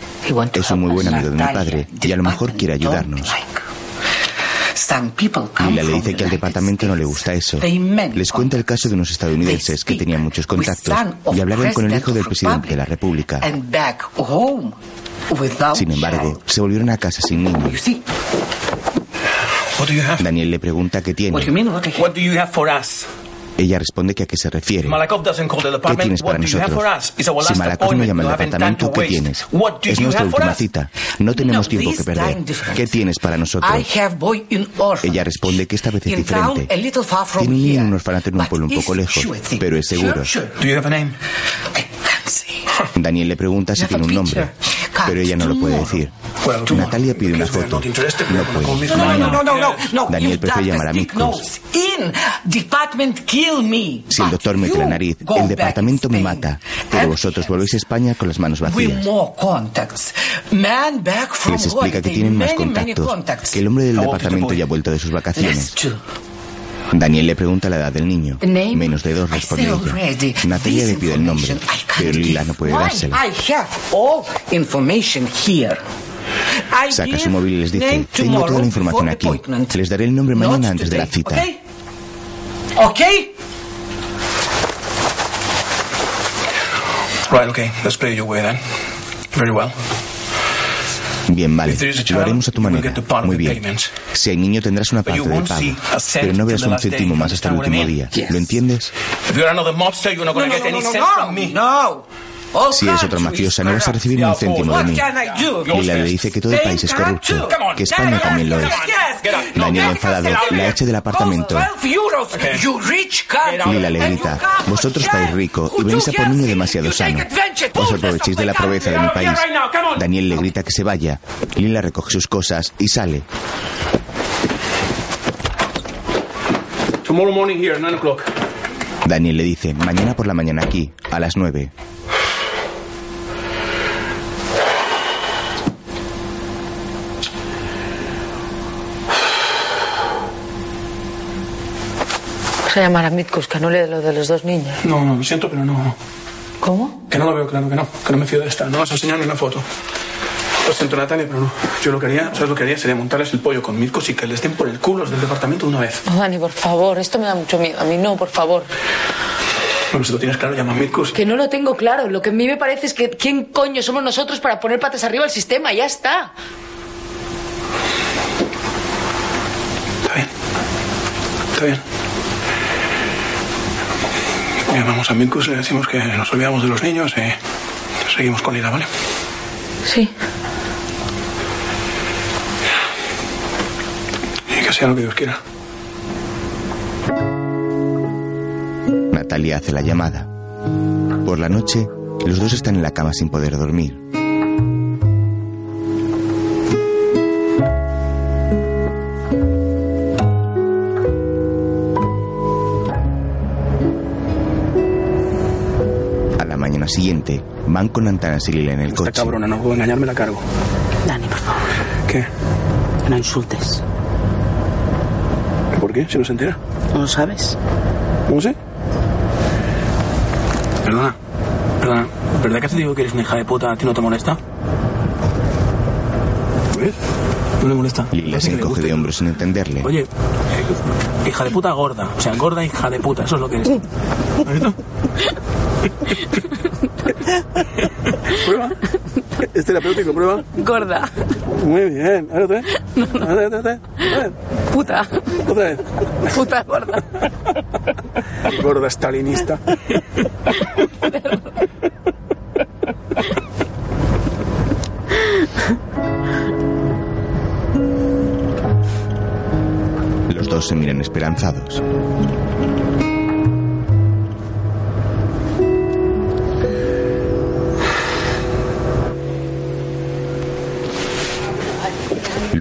Es un muy buen amigo de mi padre y a lo mejor quiere ayudarnos. Some people come Lila le dice que al departamento no le gusta eso. Les cuenta el caso de unos estadounidenses que tenían muchos contactos y hablaron con el hijo del president presidente de la República. and back home without Sin embargo, se volvieron a casa sin niños. Daniel le pregunta qué tiene. Ella responde que a qué se refiere. ¿Qué tienes para nosotros? Si Malakov no llama al departamento, ¿qué tienes? Es nuestra última cita. No tenemos tiempo que perder. ¿Qué tienes para nosotros? Ella responde que esta vez es diferente. Tiene un niño en un orfanato en un pueblo un poco lejos, pero es seguro. Daniel le pregunta si tiene un nombre. pero ella no lo puede decir. Natalia pide una foto. No puede. No, no, no, no, no, no. Daniel prefiere llamar a me. Si el doctor mete la nariz, el departamento me mata. Pero vosotros volvéis a España con las manos vacías. more contacts. Man back from Les explica que tienen más contactos, que el hombre del departamento ya ha vuelto de sus vacaciones. Daniel le pregunta la edad del niño. Menos de dos, responde ella. Natalia le pide el nombre, pero Lila no puede Why? dárselo. Saca su móvil y les dice, tengo toda la información aquí. Les daré el nombre mañana antes de la cita. Right, okay. Let's play your way then. Very well. Bien, vale. Lo haremos a tu manera. Muy the bien. Si hay niño tendrás una parte del pago. Pero no verás un céntimo más hasta el último día. ¿Lo entiendes? If you're another mobster, you're not going to get any cents from me. No. Si eres otra mafiosa, no vas a recibir ni un céntimo de mí. Lila le dice que todo el país es corrupto, que España también lo es. Daniel enfadado la echa del apartamento. 12 euros, you rich country. Lila le grita, vosotros país rico y venís a por niño demasiado sano. Os aprovechéis de la pobreza de mi país. Daniel le grita que se vaya. Lila recoge sus cosas y sale. Tomorrow morning here, 9 o'clock. Daniel le dice, mañana por la mañana aquí, a las nueve. A llamar a Mitkus, que no le lo de los dos niños. No, no, lo siento, pero no. ¿Cómo? Que no lo veo claro, que no. Que no me fío de esta. No vas a enseñar ni una foto. Lo siento, Natalia, pero no. Yo lo que haría, ¿sabes lo que haría? Sería montarles el pollo con mircos y que les den por el culo los del departamento de una vez. No, Dani, por favor, esto me da mucho miedo. A mí no, por favor. Bueno, si lo tienes claro, llama a Mircos. Que no lo tengo claro. Lo que a mí me parece es que ¿quién coño somos nosotros para poner patas arriba al sistema? Ya está. Está bien. Llamamos a Mircos, le decimos que nos olvidamos de los niños y seguimos con Lila, ¿vale? Sí. Y que sea lo que Dios quiera. Natalia hace la llamada. Por la noche, los dos están en la cama sin poder dormir. Siguiente, van con Antanas y Lila en el Esta coche. cabrona no puedo engañarme, la cargo. Dani, por favor. ¿Qué? No insultes. ¿Por qué? ¿Se nos entera? ¿No lo sabes? ¿Cómo sé? Perdona, perdona. ¿Verdad que te digo que eres una hija de puta? ¿A ti no te molesta? ¿Ves? No le molesta. Lila se encoge de hombros sin entenderle. Oye, eh, hija de puta gorda. O sea, gorda hija de puta. Eso es lo que eres. ¿Has visto? ¿Prueba? ¿Es terapéutico? ¿Prueba? Gorda. Muy bien. A ver, otra vez. A ver, otra vez. A ver. Puta. Otra vez. Puta gorda. Gorda stalinista. Los dos se miran esperanzados.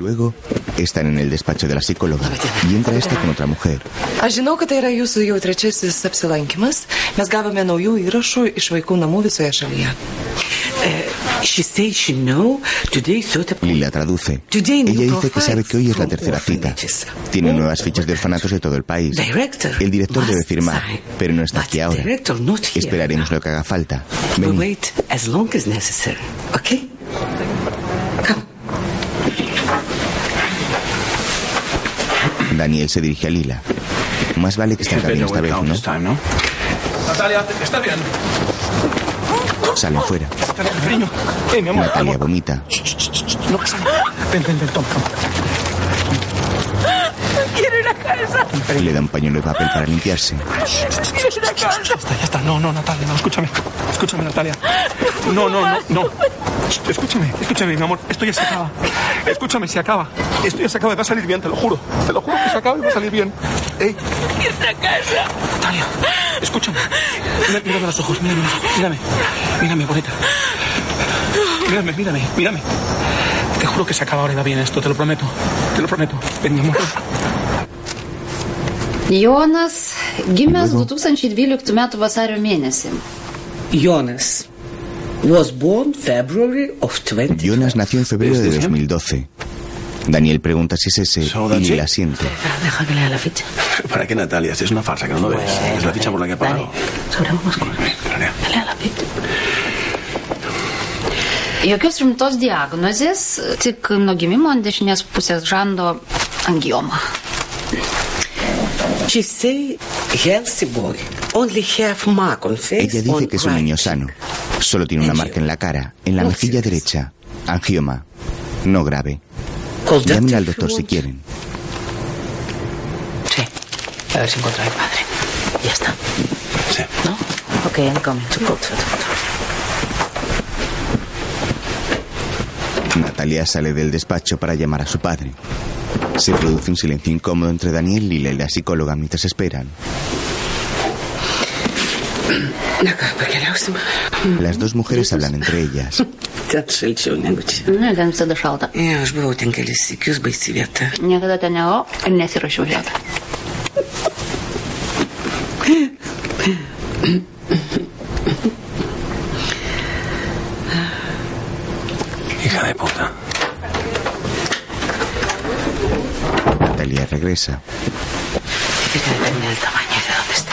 Luego están en el despacho de la psicóloga y entra esta con otra mujer. Aš žinau, kad tai yra jūsų jau trečiasis apsilankimas. Mes gavome naujų įrašų iš vaikų namų visoje šalyje. She says she know today thought Lila traduce. Ella dice que sabe que hoy es la tercera cita. Tiene nuevas fichas de orfanatos de todo el país. El director debe firmar, pero no está aquí ahora. Esperaremos lo que haga falta. We'll Ven. wait as long as necessary. Okay? Daniel se dirige a Lila. Más vale que esté en camino esta vez, ¿no? Natalia, ¿estás bien? Salen fuera. Natalia, cariño. Eh. Natalia vomita. No pasa nada. Ven, ven, ven, toma, toma. Quiero ir a casa. Le da un pañuelo de papel para limpiarse. Ya está, ya está. No, no, Natalia, no, escúchame. Escúchame, Natalia. No, no, no, no. Escúchame, escúchame, mi amor. Esto ya se acaba. Escúchame, se acaba. Esto ya se acaba y va a salir bien, te lo juro. Te lo juro que se acaba y va a salir bien. Ey, Quiero ir a casa. Natalia, escúchame. Mírame a los ojos, mírame los. Mírame, mírame, bonita. Mírame, mírame, mírame. Te juro que se acaba ahora y va bien esto, te lo prometo. Te lo prometo. Ven, mi amor. Jonas gimęs 2012 m. vasario mėnesį. Jonas was born February of 20. Jonas nació en febrero de 2012. Daniel pregunta si es ese y sí? la siente. Deja que lea la ficha. ¿Para qué, Natalia? Si es una farsa que no lo ves. Es la ficha por la que ha pagado. Sabremos más cosas. Lea la ficha. Jokios rimtos diagnozės, tik nuo gimimo ant dešinės pusės žando angioma. Ella dice on que es un right. niño sano. Solo tiene una marca en la cara, en la mejilla derecha. Angioma. No grave. Llamen al doctor si quieren. Sí. A ver si encuentro a mi padre. Ya está. Sí. ¿No? Ok, I'm coming. Natalia sale del despacho para llamar a su padre. Se produce un silencio incómodo entre Daniel, Lila y la psicóloga mientras esperan. Las dos mujeres hablan entre ellas. Ten šalčiau negu Natalia regresa. Dice que depende del tamaño y de dónde esté.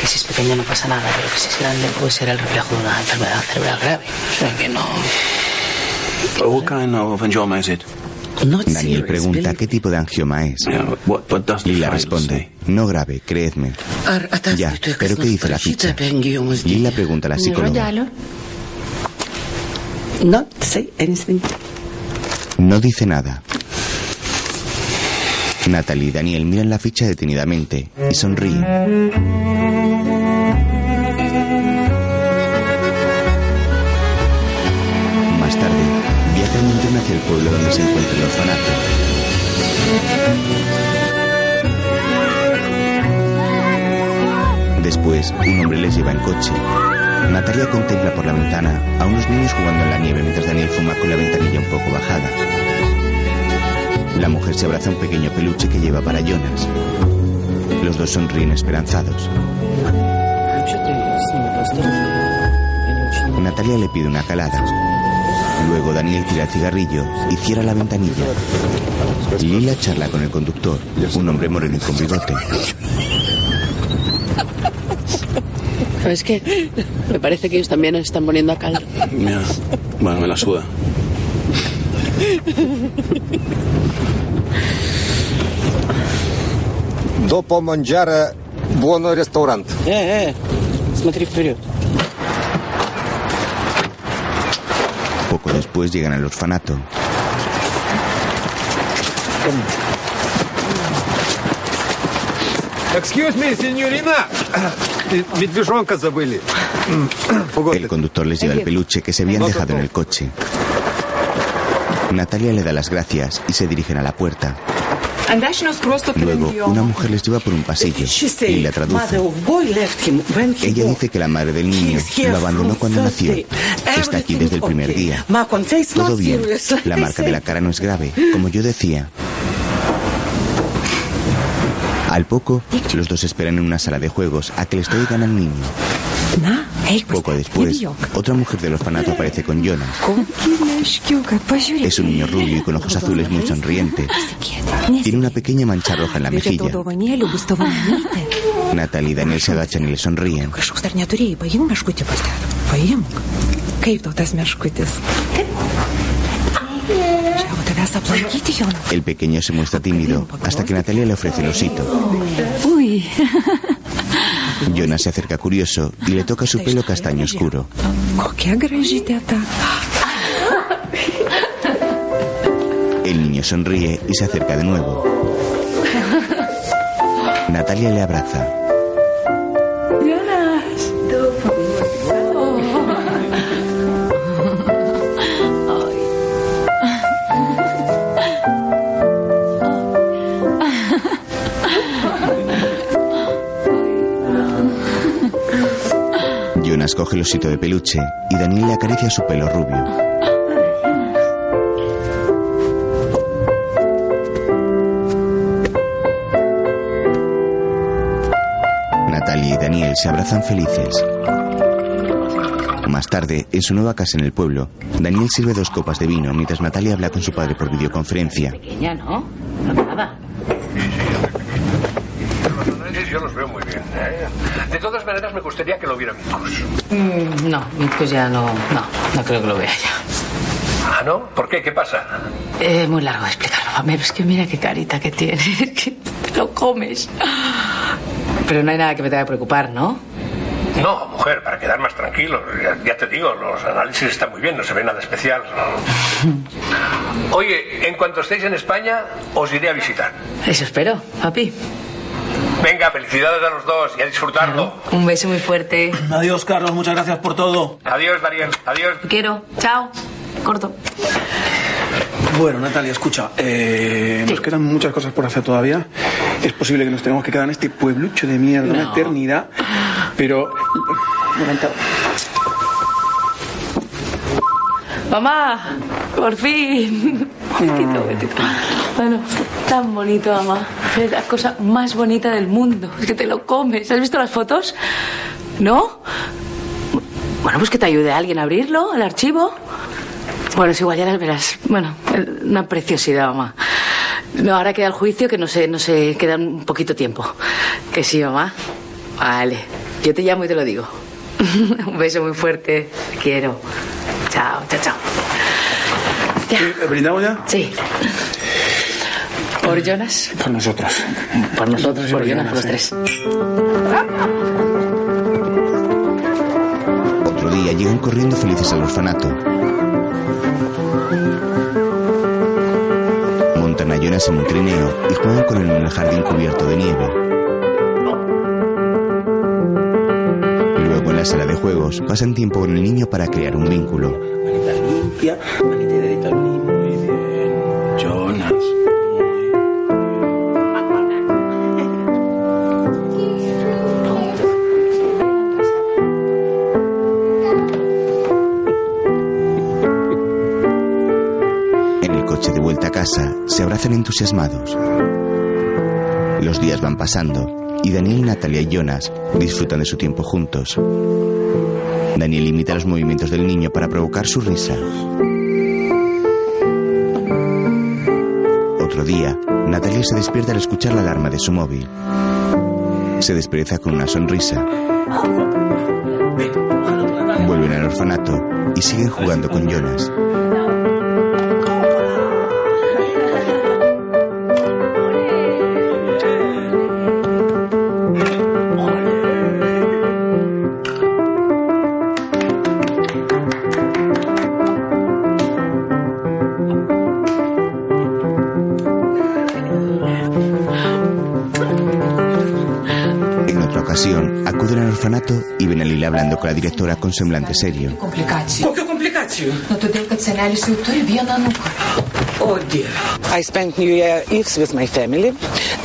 Que si es pequeño no pasa nada, pero que si es grande puede ser el reflejo de una enfermedad cerebral grave. O sea que no. What kind of angioma is it? Daniel pregunta qué tipo de angioma es. Lila responde, no grave, creedme. Ya, pero ¿qué dice la ficha? Lila pregunta a la psicóloga. Not say anything. No dice nada. Natalie y Daniel miran la ficha detenidamente y sonríen. Más tarde, viajan en hacia el pueblo donde se encuentra el orfanato. Después, un hombre les lleva en coche. Natalia contempla por la ventana a unos niños jugando en la nieve mientras Daniel fuma con la ventanilla un poco bajada. La mujer se abraza a un pequeño peluche que lleva para Jonas. Los dos sonríen esperanzados. Natalia le pide una calada. Luego Daniel tira el cigarrillo y cierra la ventanilla. Lila charla con el conductor, un hombre moreno y con bigote. ¿Sabes qué? Me parece que ellos también nos están poniendo a caldo. Mira, bueno, me la suda. До Поманджара Боно ресторант. Э, э, смотри вперед. Poco después llegan al orfanato. Excuse me, señorina. Медвежонка забыли. El conductor les lleva el peluche que se habían dejado en el coche. Natalia le da las gracias y se dirigen a la puerta. Luego, una mujer les lleva por un pasillo y la traduce. Ella dice que la madre del niño lo abandonó cuando nació. Está aquí desde el primer día. Todo bien. La marca de la cara no es grave, como yo decía. Al poco, los dos esperan en una sala de juegos a que les traigan al niño. Poco después, otra mujer del orfanato aparece con Jonas. Es un niño rubio y con ojos azules muy sonriente. Tiene una pequeña mancha roja en la mejilla. Natalie y Daniel se agachan y le sonríen. Jonas. El pequeño se muestra tímido hasta que Natalia le ofrece el osito. Uy. Jonas se acerca curioso y le toca su pelo castaño oscuro. El niño sonríe y se acerca de nuevo. Natalia le abraza. Jonas coge el osito de peluche y Daniel le acaricia su pelo rubio. Natalia y Daniel se abrazan felices. Más tarde, en su nueva casa en el pueblo, Daniel sirve dos copas de vino mientras Natalia habla con su padre por videoconferencia. No De todas maneras, me gustaría que lo viera Micos. Mm, no, pues ya no, no, no creo que lo vea ya. Ah, ¿no? ¿Por qué? ¿Qué pasa? Es muy largo de explicarlo, pero es que mira qué carita que tiene, que te lo comes. Pero no hay nada que me tenga que preocupar, ¿no? No, mujer, para quedar más tranquilo. Ya, ya te digo, los análisis están muy bien, no se ve nada especial. Oye, en cuanto estéis en España, os iré a visitar. Eso espero, papi. Venga, felicidades a los dos y a disfrutarlo. Un beso muy fuerte. Adiós, Carlos. Muchas gracias por todo. Adiós, Daniel. Adiós. Te quiero. Chao. Corto. Bueno, Natalia, escucha. eh, Nos quedan muchas cosas por hacer todavía. Es posible que nos tengamos que quedar en este pueblucho de mierda una eternidad. Pero. Mamá, por fin. Bueno, tan bonito, mamá. Es la cosa más bonita del mundo. Es que te lo comes. ¿Has visto las fotos? ¿No? Bueno, pues que te ayude alguien a abrirlo, el archivo. Bueno, es igual, ya las verás. Bueno, una preciosidad, mamá. No, ahora queda el juicio que no sé, no sé, queda un poquito tiempo. Que sí, mamá. Vale. Yo te llamo y te lo digo. un beso muy fuerte. Te quiero. Chao, chao, chao. ¿Eh, ¿Brindamos ya? Sí. ¿Por Jonas? Por nosotros. Por nosotros, por por Jonas, Jonas, los sí. tres. Otro día llegan corriendo felices al orfanato. Montan a Jonas en un trineo y juegan con él en el jardín cubierto de nieve. Luego en la sala de juegos pasan tiempo con el niño para crear un vínculo. Manita limpia, manita y dedito al niño. Muy bien. Jonas. Se abrazan entusiasmados. Los días van pasando y Daniel, Natalia y Jonas disfrutan de su tiempo juntos. Daniel imita los movimientos del niño para provocar su risa. Otro día, Natalia se despierta al escuchar la alarma de su móvil. Se despereza con una sonrisa. Vuelven al orfanato y siguen jugando con Jonas. Hablando con la directora con semblante serio. Oh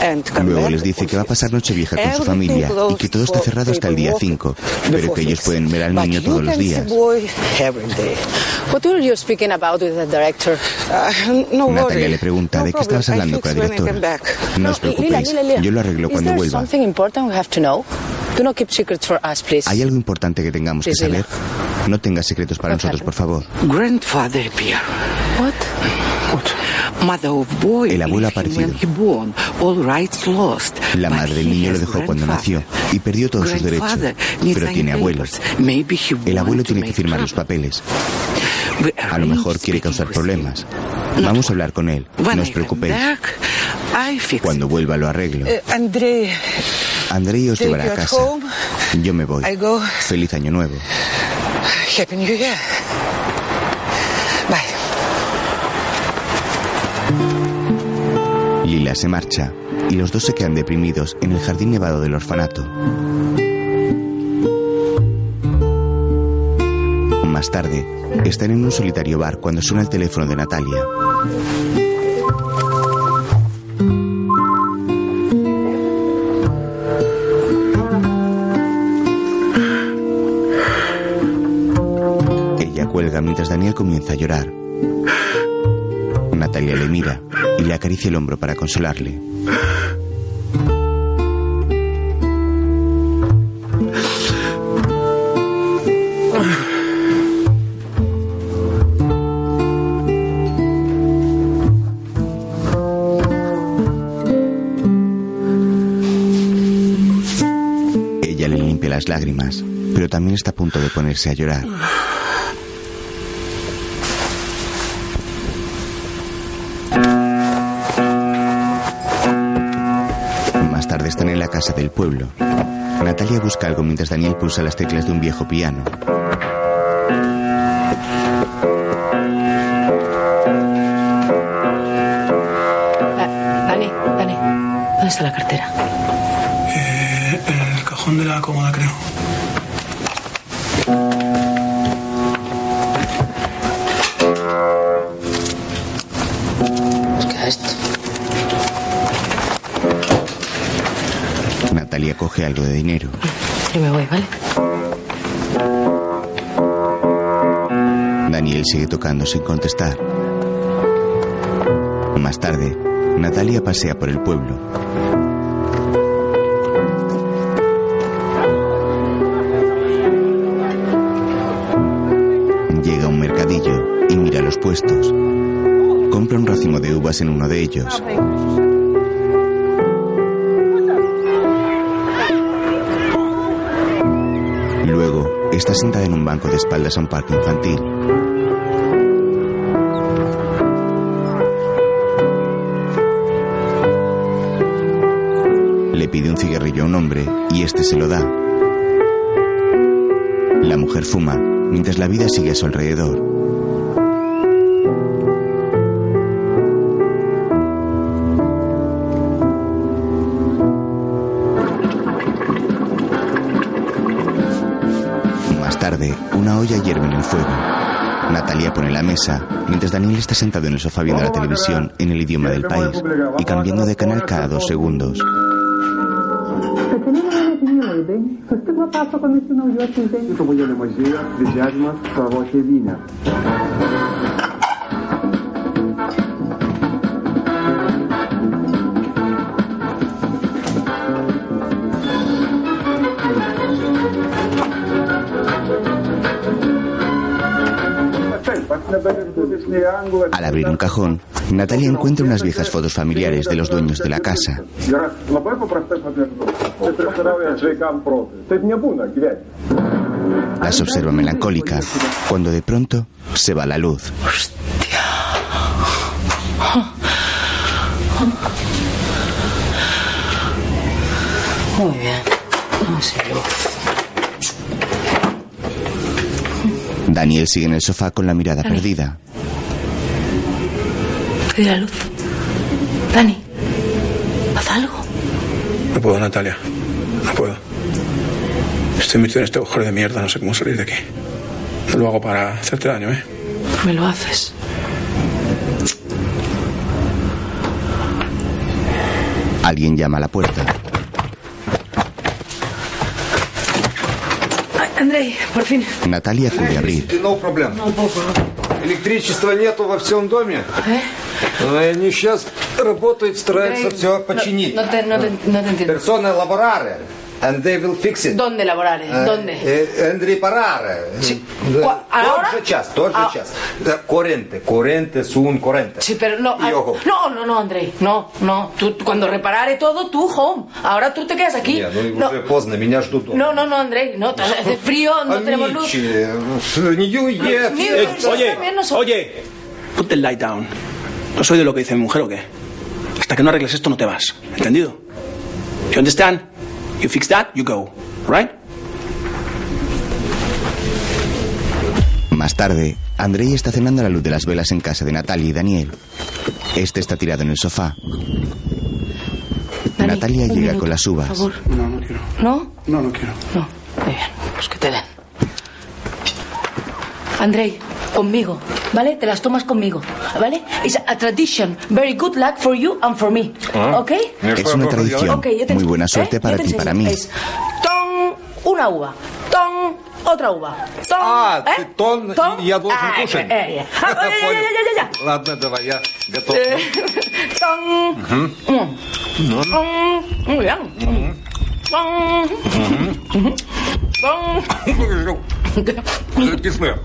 and come Luego les dice que va a pasar Nochevieja con su familia y que todo está cerrado hasta el día 5, pero que ellos pueden ver al niño But todos los can días. see boy every day. What were you speaking about with the director? Uh, Natalia le pregunta de qué estabas hablando con la directora. No os preocupéis, yo lo arreglo cuando vuelva. Something important we have to know? Do not keep secrets for us, please. ¿Hay algo importante que tengamos que saber? No tengas secretos para nosotros, por favor. Grandfather appear. What? Mother of boy. El abuelo ha aparecido. when he born. All rights lost. La madre del niño lo dejó cuando nació y perdió todos sus derechos, pero tiene abuelo. papers. Maybe he El abuelo to tiene que firmar los papeles. We A lo mejor quiere causar problemas. Vamos a hablar con él. When No I os come preocupéis. back, I fix Cuando vuelva lo arreglo. it. Andrei, os llevará a casa. Yo me voy. Feliz año nuevo. Happy New Year. Bye. Lila se marcha y los dos se quedan deprimidos en el jardín nevado del orfanato. Más tarde, están en un solitario bar cuando suena el teléfono de Natalia. cuelga mientras Daniel comienza a llorar. Natalia le mira y le acaricia el hombro para consolarle. Ella le limpia las lágrimas, pero también está a punto de ponerse a llorar. Casa del pueblo. Natalia busca algo mientras Daniel pulsa las teclas de un viejo piano. Da- Dani, Dani, ¿dónde está la cartera? Eh, en el cajón de la cómoda, creo. Coge algo de dinero. Yo me voy, ¿vale? Daniel sigue tocando sin contestar. Más tarde, Natalia pasea por el pueblo. Llega a un mercadillo y mira los puestos. Compra un racimo de uvas en uno de ellos. Está sentada en un banco de espaldas a un parque infantil. Le pide un cigarrillo a un hombre y este se lo da. La mujer fuma mientras la vida sigue a su alrededor. Una olla hierve en el fuego. Natalia pone la mesa, mientras Daniel está sentado en el sofá viendo la televisión en el idioma del país y cambiando de canal cada dos segundos. Al abrir un cajón, Natalia encuentra unas viejas fotos familiares de los dueños de la casa. Las observa melancólica, cuando de pronto se va la luz. Muy bien. Daniel sigue en el sofá con la mirada perdida Pide la luz. Dani, haz algo. No puedo, Natalia. No puedo. Estoy metido en este agujero de mierda, no sé cómo salir de aquí. No lo hago para hacerte daño, ¿eh? Me lo haces. Alguien llama a la puerta. Ay, Andrei, por fin. Natalia acude a abrir. No проблем. Электричества нету во всем доме. Но Они сейчас работают, стараются все no- починить. No, no, te, no te entiendo. Persone lavorare. And they will fix it. ¿Dónde laborare? Eh, ¿Dónde? eh, and reparare. Qua- ahora? Тот же час, тот же Ah. час. Corrente, corrente, sun corrente. Sí, pero no. Y ojo. No, no, no, Andrei. No, no. Tú, cuando reparare todo, tú home. Ahora tú te quedas aquí. Не, ну No, уже поздно, меня ждут дома. no, no, no, Andrei. No, hace frío, no tenemos luz. Amici, New Year. New Eh, Year. oye, nosotros. oye, put the light down. ¿No soy de lo que dice mi mujer o qué? Hasta que no arregles esto no te vas, ¿entendido? You understand? You fix that, you go, right? Más tarde, Andrei está cenando a la luz de las velas en casa de Natalia y Daniel. Este está tirado en el sofá. Dani, Natalia llega minuto, con las uvas. Por favor. No, no quiero. ¿No? No, no quiero. No. Muy bien. Pues que te den. Andrei, conmigo, ¿vale? Te las tomas conmigo, ¿vale? It's a tradition. Very good luck for you and for me. Ah. ¿Ok? Es una tradición. Ok, ya te Muy buena enseño, suerte ¿eh? para Ya te ti y para enseño. mí. Es ton, una uva. Ton, otra uva. Ton, А, ¿eh? ты тон, Ton. и я должен Ah, кушать. eh, eh. Ah, ya, ya, ya, ya, ya, ya. Ладно, давай, я готов. Eh, Ton. Мгм. Mm. Ну, Ton. Muy bien. Ton. Ton. Кислые.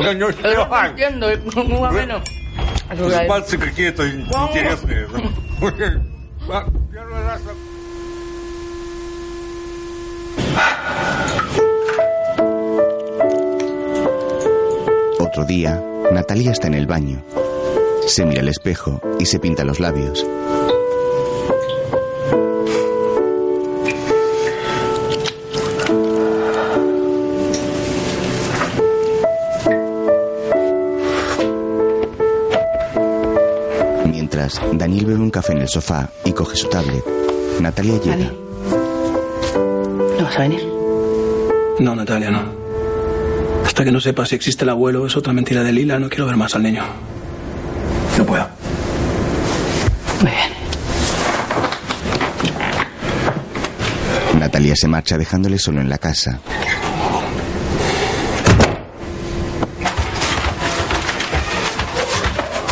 Я не успеваю. Entiendo, más o menos. Пальцы какие-то интересные. Otro día, Natalia está en el baño. Se mira al espejo y se pinta los labios. Café en el sofá y coge su tablet. Natalia llega. ¿No vas a venir? No, Natalia, no. Hasta que no sepa si existe el abuelo, es otra mentira de Lila, no quiero ver más al niño. No puedo. Muy bien. Natalia se marcha dejándole solo en la casa.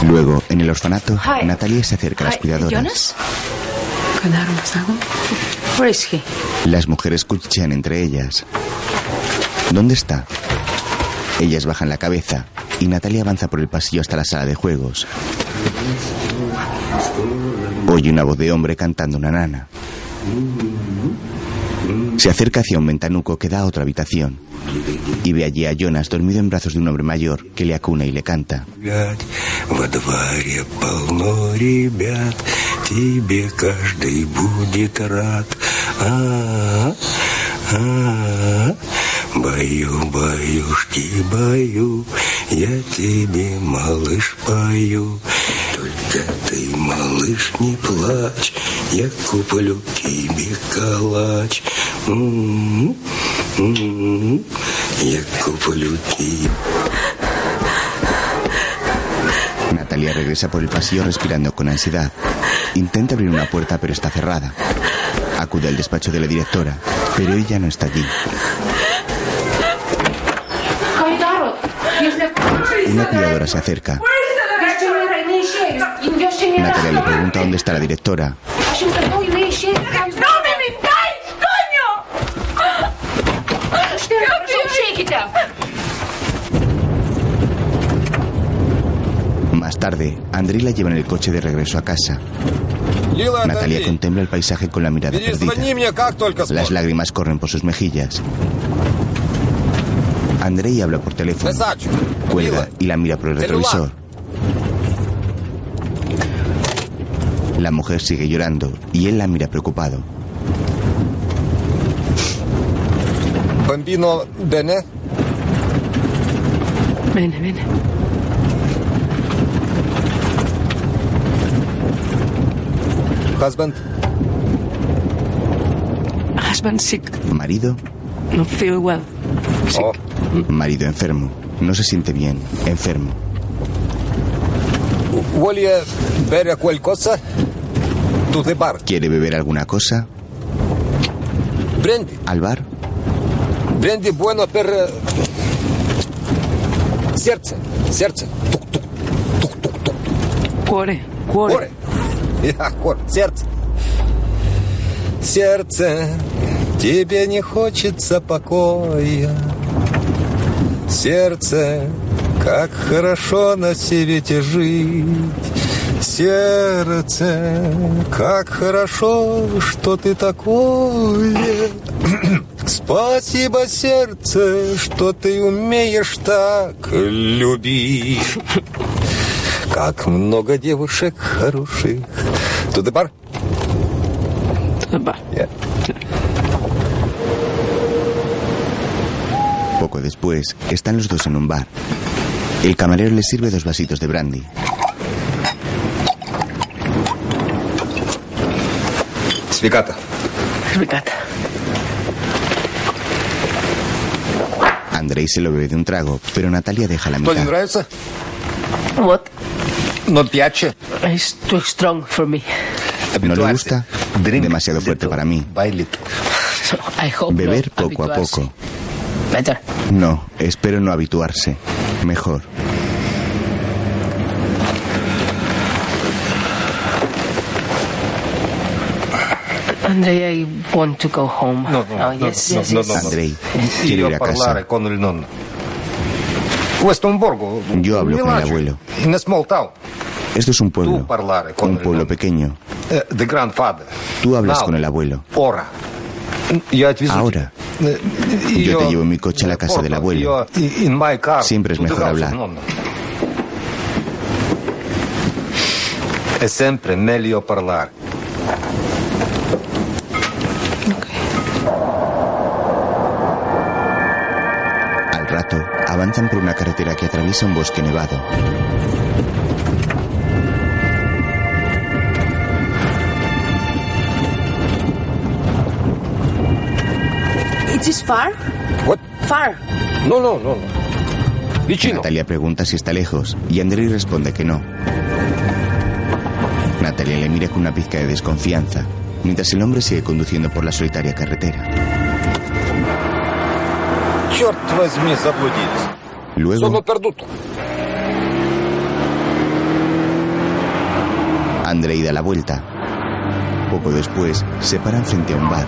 Luego, en el orfanato, Hi. Natalia se acerca a las Hi, cuidadoras. Jonas? Las mujeres cuchichean entre ellas. ¿Dónde está? Ellas bajan la cabeza y Natalia avanza por el pasillo hasta la sala de juegos. Oye una voz de hombre cantando una nana. Se acerca hacia un ventanuco que da a otra habitación y ve allí a Jonas dormido en brazos de un hombre mayor que le acuna y le canta. А, а, бою, баюшки, бою, я тебе, малыш, пою. Только ты, малыш, не плачь, я куплю тебе калач. М, м, тебе. Natalia regresa por el pasillo respirando con ansiedad. Intenta abrir una puerta pero está cerrada. Acude al despacho de la directora, pero ella no está allí. Una cuidadora se acerca. Natalia le pregunta dónde está la directora. tarde, Andrei la lleva en el coche de regreso a casa. Natalia contempla el paisaje con la mirada perdida. Las lágrimas corren por sus mejillas. Andrei habla por teléfono. Cuelga y la mira por el retrovisor. La mujer sigue llorando y él la mira preocupado. Bambino, ven. Husband. Husband sick. Marido. No feel well. Sick. Oh. Marido enfermo. No se siente bien. Enfermo. ¿Huele ver a cosa? ¿Tu de bar? ¿Quiere beber alguna cosa? Brandy. ¿Al bar? Brandy bueno per... Cierto, cierto. Cuore, cuore. Cuore. Я, cuore. Сердце. Тебе не хочется покоя. Сердце, как хорошо на свете жить. Сердце, как хорошо, что ты такое. Спасибо, сердце, что ты умеешь так любить. Как много девушек хороших. To the bar? To the bar. Yeah. Poco después, están los dos en un bar. El camarero les sirve dos vasitos de brandy. Свеката. Svigata. Andrei se lo bebe de un trago, pero Natalia deja la Что, не mitad. нравится? No too strong for me. No le gusta. Demasiado fuerte para mí. Beber poco a poco. No, espero no habituarse. Mejor. Andrei, I want to go home. No, no, oh, yes, no, yes, no, yes, no, no, Andrei, quiero ir a casa. Con. Yo hablo con el abuelo. In a small town. Esto es un pueblo, un pueblo pequeño. Tú hablas con el abuelo. Ahora, yo te llevo mi coche a la casa del abuelo. Siempre es mejor hablar. Es siempre mejor hablar. Al rato, avanzan por una carretera que atraviesa un bosque nevado. Is far? What? Far. No, no, no. Natalia pregunta si está lejos y Andrei responde que no. Natalia le mira con una pizca de desconfianza, mientras el hombre sigue conduciendo por la solitaria carretera. Luego, Andrei da la vuelta. Poco después, se paran frente a un bar.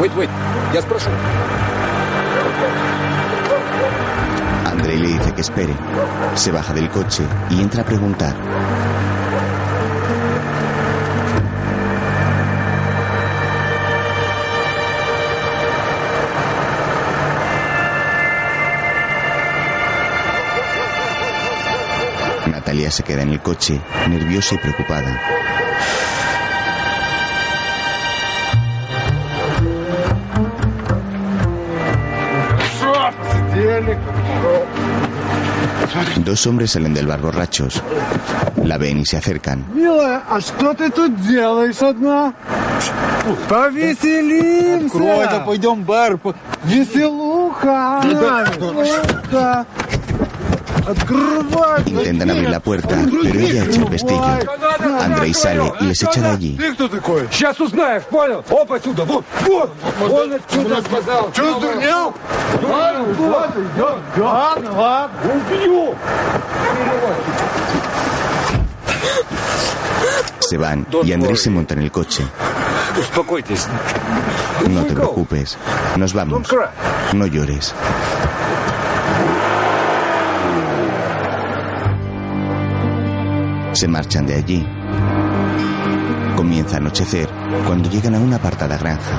Wait, wait. Я спрошу. Andrei le dice que espere. Se baja del coche y entra a preguntar. Natalia se queda en el coche, nerviosa y preocupada. Dos hombres salen del bar borrachos. La ven y se acercan. Intentan abrir la puerta, pero ella echa el pestillo. Andrei sale y les echa de allí. Se van y Andrés se monta en el coche. No te preocupes, nos vamos. No llores. Se marchan de allí. Comienza a anochecer cuando llegan a una apartada granja.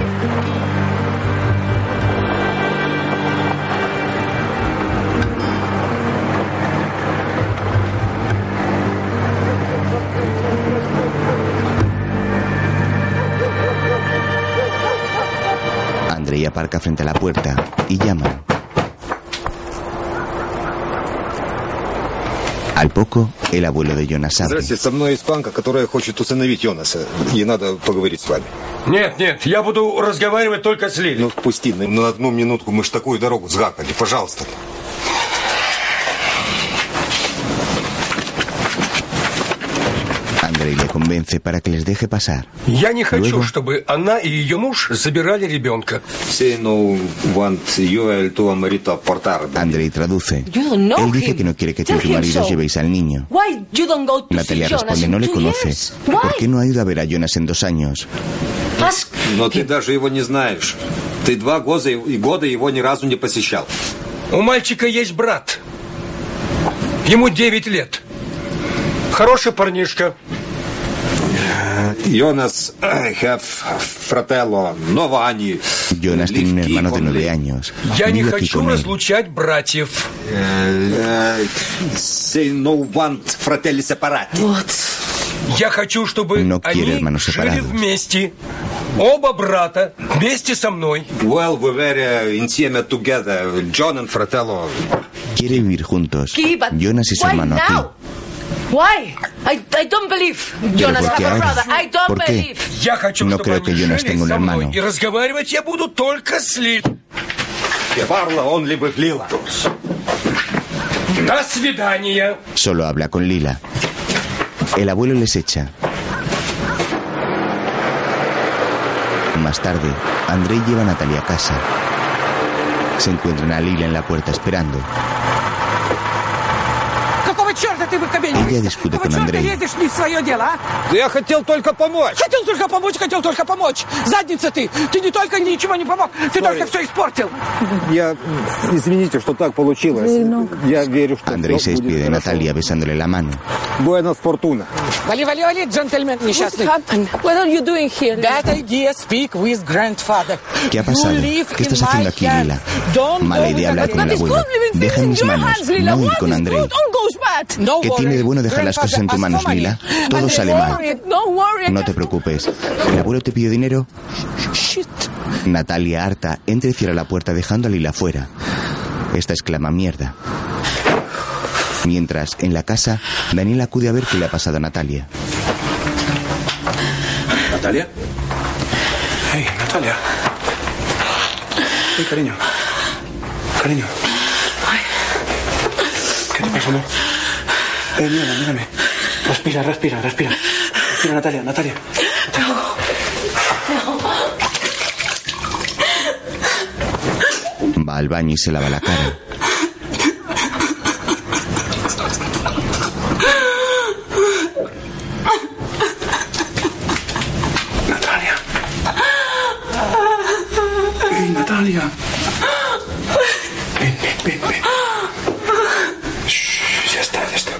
Aparca frente a la puerta y llama. Al poco, el abuelo de Jonas abre. Со мной испанка, которая хочет усыновить Йонаса. Ей надо поговорить с вами. Нет, нет, я буду разговаривать только с Лили. Ну, впусти на одну минутку, мы ж такую дорогу сгакали, пожалуйста. Andrei le convence para que les deje pasar. Я не хочу, Luego- чтобы она и ее муж забирали ребенка. Andrei traduce. You don't know Él dice que no quiere que tú y tu marido so. llevéis al niño. Why you don't go to Natalia responde, no le conoce. ¿Por qué no ha ido a ver a Jonas en dos años? Но ты даже его не знаешь. Ты два года и года его ни разу не посещал. У мальчика есть брат. Ему 9 lет. Хороший парнишка. Jonas eh, have fratello, nuovo anni. Jonas tiene un hermano de nueve años. Я не хочу разлучать братьев. Say no want fratelli separati. Я хочу, чтобы No они жили separados. вместе. Оба брата вместе со мной. Well, we were insieme together, John and fratello. Quiere vivir juntos. Jonas y su why hermano now? aquí. Why? I, I don't believe Jonas ¿por qué have a ahora? brother. I don't ¿Por qué? believe. Я хочу, No чтобы creo они que Jonas жили tenga un со мной. hermano. И разговаривать я буду только с Лили. Que parla only with Lila. До свидания. Solo habla con Lila. El abuelo les echa. Más tarde, Andrei lleva a Natalia a casa. Se encuentran a Lila en la puerta esperando. В кабине? Ella discute Вы лезешь не в свое дело, а? Да я хотел только помочь. Хотел только помочь, хотел только помочь. Задница ты. Ты не только ничего не помог, ты только все испортил. Я... Извините, что так получилось. Я верю, что Andrei se despide de хорошо. Natalia besándole la mano. Buena fortuna. Вали, вали, вали, джентльмен несчастный. What are you doing here? Bad idea, speak with grandfather. ¿Qué ha pasado? You live ¿Qué estás haciendo aquí. Lila? Don't Mala idea hablar that. con el abuelo. Deja en mis manos, hands, Lila. no ir What con Andrei. ¿Qué tiene de bueno dejar las cosas en tus manos, Lila? Todo sale mal. No te preocupes. ¿El abuelo te pidió dinero? Shit. Natalia, harta, entra y cierra la puerta dejando a Lila fuera. Esta exclama mierda. Mientras, en la casa, Daniel acude a ver qué le ha pasado a Natalia. ¿Natalia? Hey, Natalia. Hey, cariño. Cariño. ¿Qué te pasa, amor? Eh, mírame, mírame. Respira, respira, respira. Respira, Natalia, Natalia. Va al baño y se lava la cara. Natalia. Hey, Natalia. Ven, ven, ven, ven. Shh, ya está, ya está.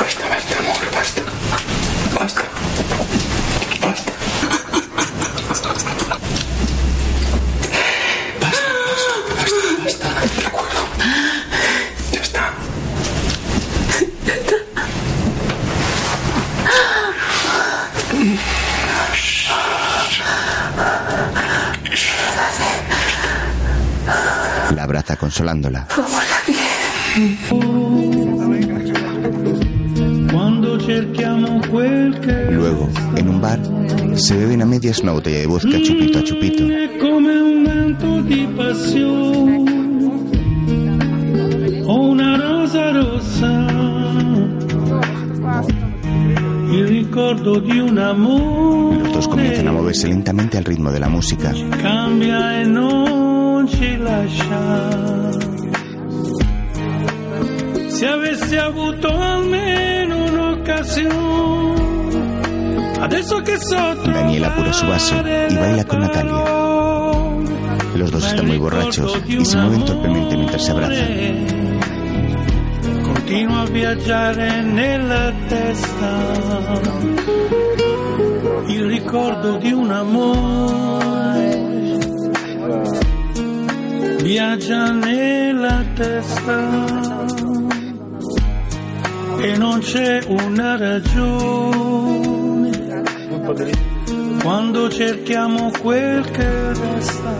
Basta, basta, amor, basta. Basta. Basta. Basta, basta, basta, basta. De acuerdo. Ya está. La abraza consolándola. Luego, en un bar, se beben a medias una botella de vodka chupito a chupito. Los dos comienzan a moverse lentamente al ritmo de la música. cambia e non ci lascia avuto almeno un'occasione adesso che sotto Daniel apura su vaso y baila con Natalia. Los dos están muy borrachos y se mueven torpemente mientras se abrazan. Continuo a viaggiare nella testa il ricordo di un amore. Viaggia nella testa e non c'è una ragione quando cerchiamo quel che resta.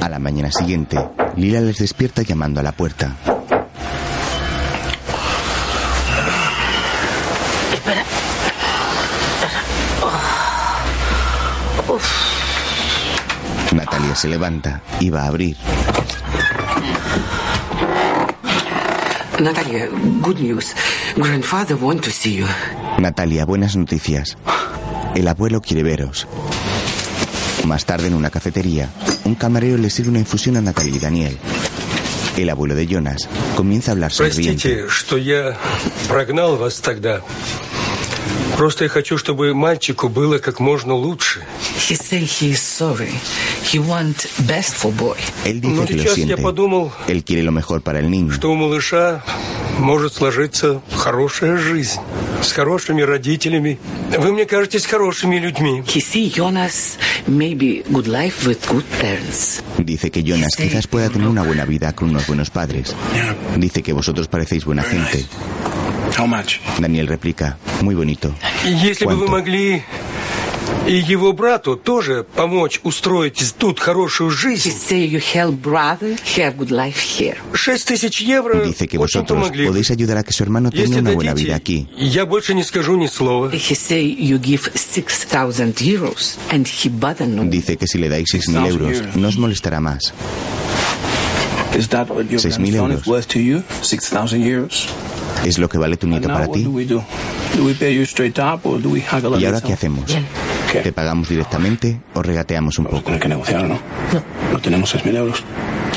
A la mañana siguiente, Lila les despierta llamando a la puerta. Espera. Natalia se levanta y va a abrir. Natalia, good news. Grandfather want to see you. Natalia, buenas noticias. El abuelo quiere veros. Más tarde, en una cafetería, un camarero le sirve una infusión a Natalia y Daniel. El abuelo de Jonas comienza a hablar sonriente. Просто я хочу, чтобы мальчику было как можно лучше. He say he is sorry. He want best for boy. Él dice Но que lo сейчас я siente. подумал, Él quiere lo mejor para el niño. что у малыша может сложиться хорошая жизнь. С хорошими родителями. Вы мне кажетесь хорошими людьми. He see Jonas maybe good life with good parents. Dice que Jonas quizás pueda tener una buena vida con unos buenos padres. Dice que vosotros parecéis buena gente. How much? Daniel replica, muy bonito. И Если бы вы ¿Cuánto? могли и его брату тоже помочь устроить тут хорошую He жизнь. say you help brother have good life here. Шесть тысяч евро Dice que очень vosotros помогли. бы. podéis ayudar a que su hermano tenga Если una buena vida дадите, aquí. я больше не скажу ни слова. He say you give 6,000 euros and he bother no. Dice que si le dais 6.000 euros, no os molestará más. 6.000 grandson euros. is worth to you? 6,000 euros? ¿Es lo que vale tu nieto Now para what do ti? we do? Do we pay you straight up or do we haggle a ¿Y ahora little? qué hacemos? ¿Qué? ¿Te pagamos directamente o regateamos un poco? Tenemos que negociar, ¿no? No tenemos 6.000 euros.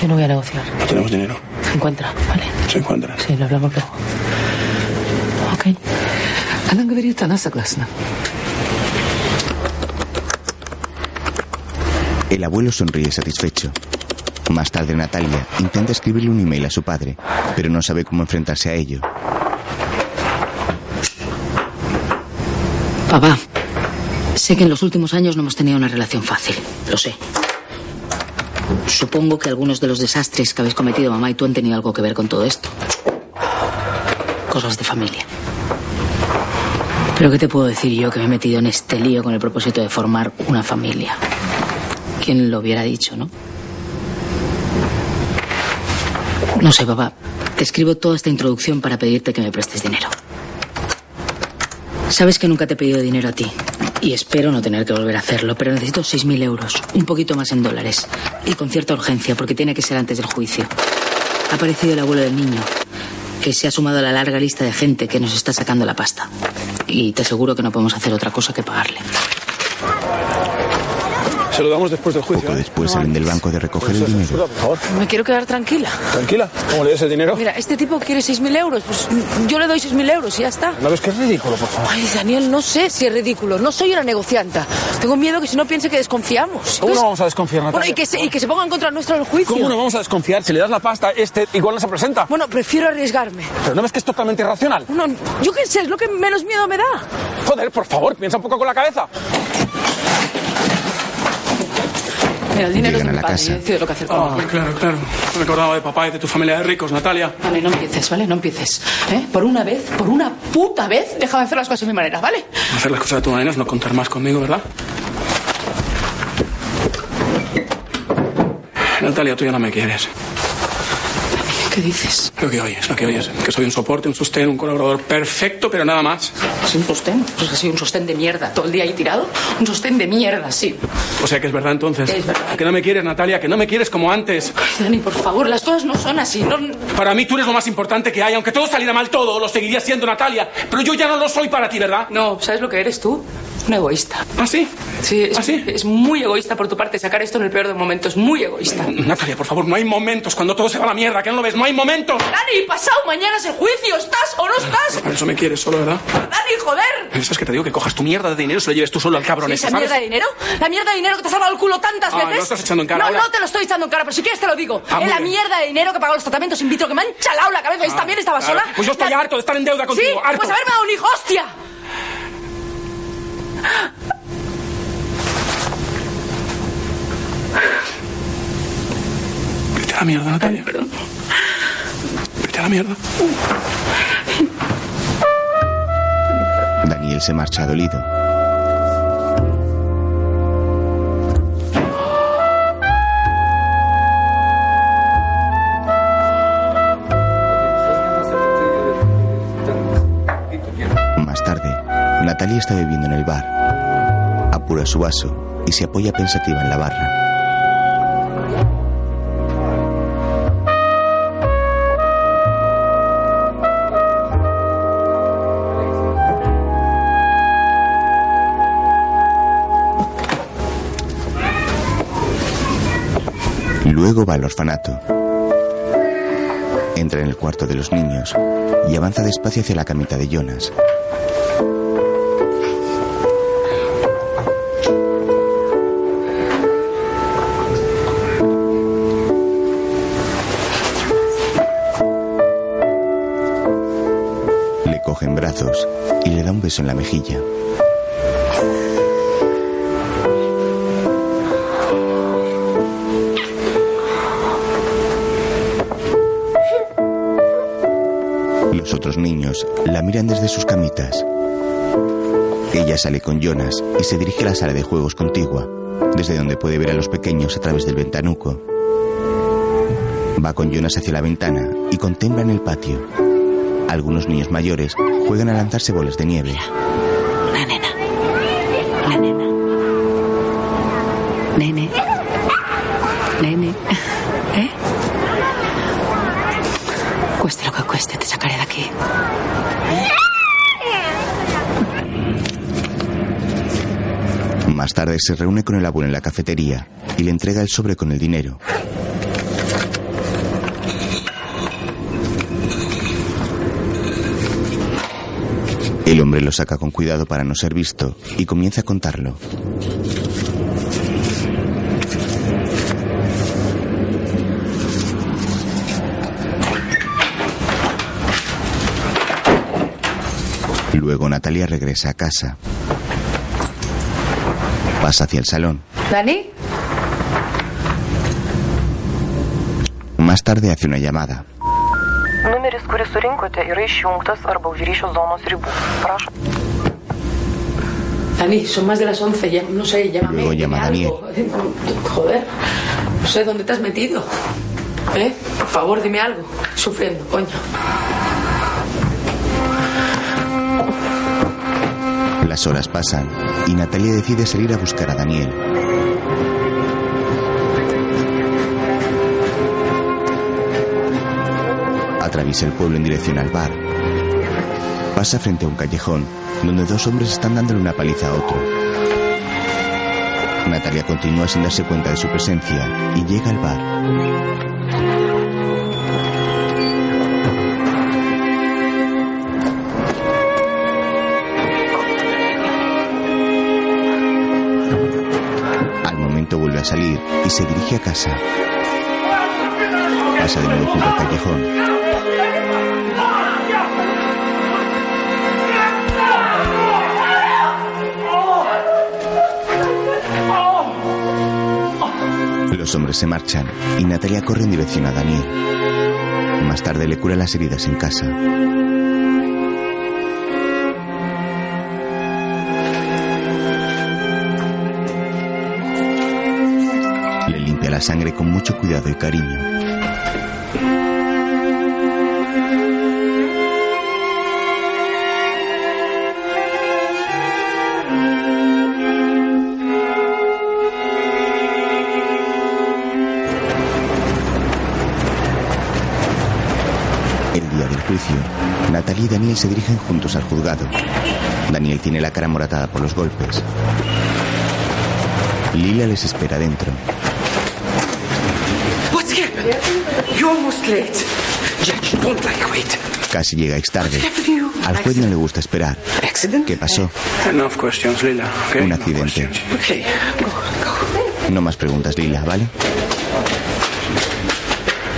Yo no voy a negociar. No tenemos dinero. Se encuentra, ¿vale? Se encuentra. Sí, lo hablamos luego. Ok. Она говорит, она согласна. El abuelo sonríe satisfecho. Más tarde Natalia intenta escribirle un email a su padre, pero no sabe cómo enfrentarse a ello. Papá, sé que en los últimos años no hemos tenido una relación fácil. Lo sé. Supongo que algunos de los desastres que habéis cometido mamá y tú han tenido algo que ver con todo esto. Cosas de familia. Pero ¿qué te puedo decir yo que me he metido en este lío con el propósito de formar una familia? ¿Quién lo hubiera dicho, no? No sé, papá. Te escribo toda esta introducción para pedirte que me prestes dinero. Sabes que nunca te he pedido dinero a ti. Y espero no tener que volver a hacerlo, pero necesito 6.000 euros, un poquito más en dólares. Y con cierta urgencia, porque tiene que ser antes del juicio. Ha aparecido el abuelo del niño, que se ha sumado a la larga lista de gente que nos está sacando la pasta. Y te aseguro que no podemos hacer otra cosa que pagarle. Se lo damos después del juicio. Poco después salen del banco de recoger el dinero. Por favor. Me quiero quedar tranquila. Tranquila. ¿Cómo le des el dinero? Mira, este tipo quiere 6.000 euros. Pues yo le doy 6.000 euros y ya está. ¿No ves que es ridículo, por favor? Ay, Daniel, no sé si es ridículo. No soy una negocianta. Tengo miedo que si no piense que desconfiamos. ¿Cómo no vamos a desconfiar, Natalia? Bueno, y que, se, y que se ponga en contra nuestro el juicio. ¿Cómo no vamos a desconfiar? Si le das la pasta a este, igual no se presenta. Bueno, prefiero arriesgarme. ¿Pero no ves que es totalmente irracional? No, yo qué sé, es lo que menos miedo me da. Joder, por favor, piensa un poco con la cabeza. Mira, el dinero Llegan es de a mi la padre. casa. Yo decido lo que hacer con Ah, él. claro, claro. Me recordaba de papá y de tu familia de ricos, Natalia. Vale, no empieces, ¿vale? No empieces. ¿eh? Por una vez, por una puta vez, déjame hacer las cosas a mi manera, ¿vale? Hacer las cosas de tu manera es no contar más conmigo, ¿verdad? Natalia, tú ya no me quieres. ¿Qué dices? Lo que oyes, lo que oyes. Que soy un soporte, un sostén, un colaborador perfecto, pero nada más. ¿Es un sostén? Pues así, un sostén de mierda. Todo el día ahí tirado. Un sostén de mierda, sí. O sea que es verdad entonces. Es verdad. Que no me quieres, Natalia, que no me quieres como antes. Ay, Dani, por favor, las cosas no son así. No... Para mí tú eres lo más importante que hay. Aunque todo saliera mal todo, lo seguiría siendo Natalia. Pero yo ya no lo soy para ti, ¿verdad? No, ¿sabes lo que eres tú? Un egoísta. ¿Ah, sí? Sí, es, ¿Ah, sí? es muy egoísta por tu parte sacar esto en el peor de momentos. Muy egoísta. Natalia, por favor, no hay momentos cuando todo se va a la mierda, que no lo ves. No hay momentos. Dani, pasado mañana es el juicio. ¿Estás o no estás? Por eso me quieres solo, ¿verdad? Dani, joder. Eso es que te digo que cojas tu mierda de dinero y se lo lleves tú solo al cabrón ¿Sí, ese, ¿Esa ¿sabes? mierda de dinero? ¿La mierda de dinero que te has salvado el culo tantas Ah, veces? lo estás echando en cara, No, ahora. no te lo estoy echando en cara, pero si quieres te lo digo. Ah, es la bien. mierda de dinero que pagó los tratamientos in vitro que me han chalado la cabeza. ¿Y Ah, también estaba claro. sola? Pues yo estoy La- harto de estar en deuda contigo, Sí, harto. pues haberme dado un hijo, hostia. Vete a la mierda, Natalia. Vete a la mierda. Daniel se marcha dolido. Natalia está bebiendo en el bar. Apura su vaso y se apoya pensativa en la barra. Luego va al orfanato. Entra en el cuarto de los niños y avanza despacio hacia la camita de Jonas. En la mejilla. Los otros niños la miran desde sus camitas. Ella sale con Jonas y se dirige a la sala de juegos contigua, desde donde puede ver a los pequeños a través del ventanuco. Va con Jonas hacia la ventana y contempla en el patio. Algunos niños mayores juegan a lanzarse bolas de nieve. Una nena. Una nena. Nene. Nene. ¿Eh? Cueste lo que cueste, te sacaré de aquí. Más tarde se reúne con el abuelo en la cafetería y le entrega el sobre con el dinero. El hombre lo saca con cuidado para no ser visto y comienza a contarlo. Luego Natalia regresa a casa. Pasa hacia el salón. ¿Dani? Más tarde hace una llamada. Numeris, kurį surinkote, yra išjungtas arba už ryšio zonos ribų. Prašom. Dani, son más de las 11, ya, no sé, llámame. Luego llama Daniel. Joder, no sé dónde te has metido. ¿Eh? Por favor, dime algo. Sufriendo, coño. Las horas pasan y Natalia decide salir a buscar a Daniel. Atraviesa el pueblo en dirección al bar. Pasa frente a un callejón donde dos hombres están dándole una paliza a otro. Natalia continúa sin darse cuenta de su presencia y llega al bar. Al momento vuelve a salir y se dirige a casa. Pasa de nuevo junto al callejón. Los hombres se marchan y Natalia corre en dirección a Daniel. Más tarde le cura las heridas en casa. Le limpia la sangre con mucho cuidado y cariño. Juicio, Natalia y Daniel se dirigen juntos al juzgado. Daniel tiene la cara moratada por los golpes. Lila les espera dentro. What's happened? You're almost late. Judge, don't like wait. Casi llegáis tarde. Al juez no le gusta esperar. ¿Qué pasó? Enough questions, Lila. okay? Un accidente. No más preguntas, Lila, ¿vale?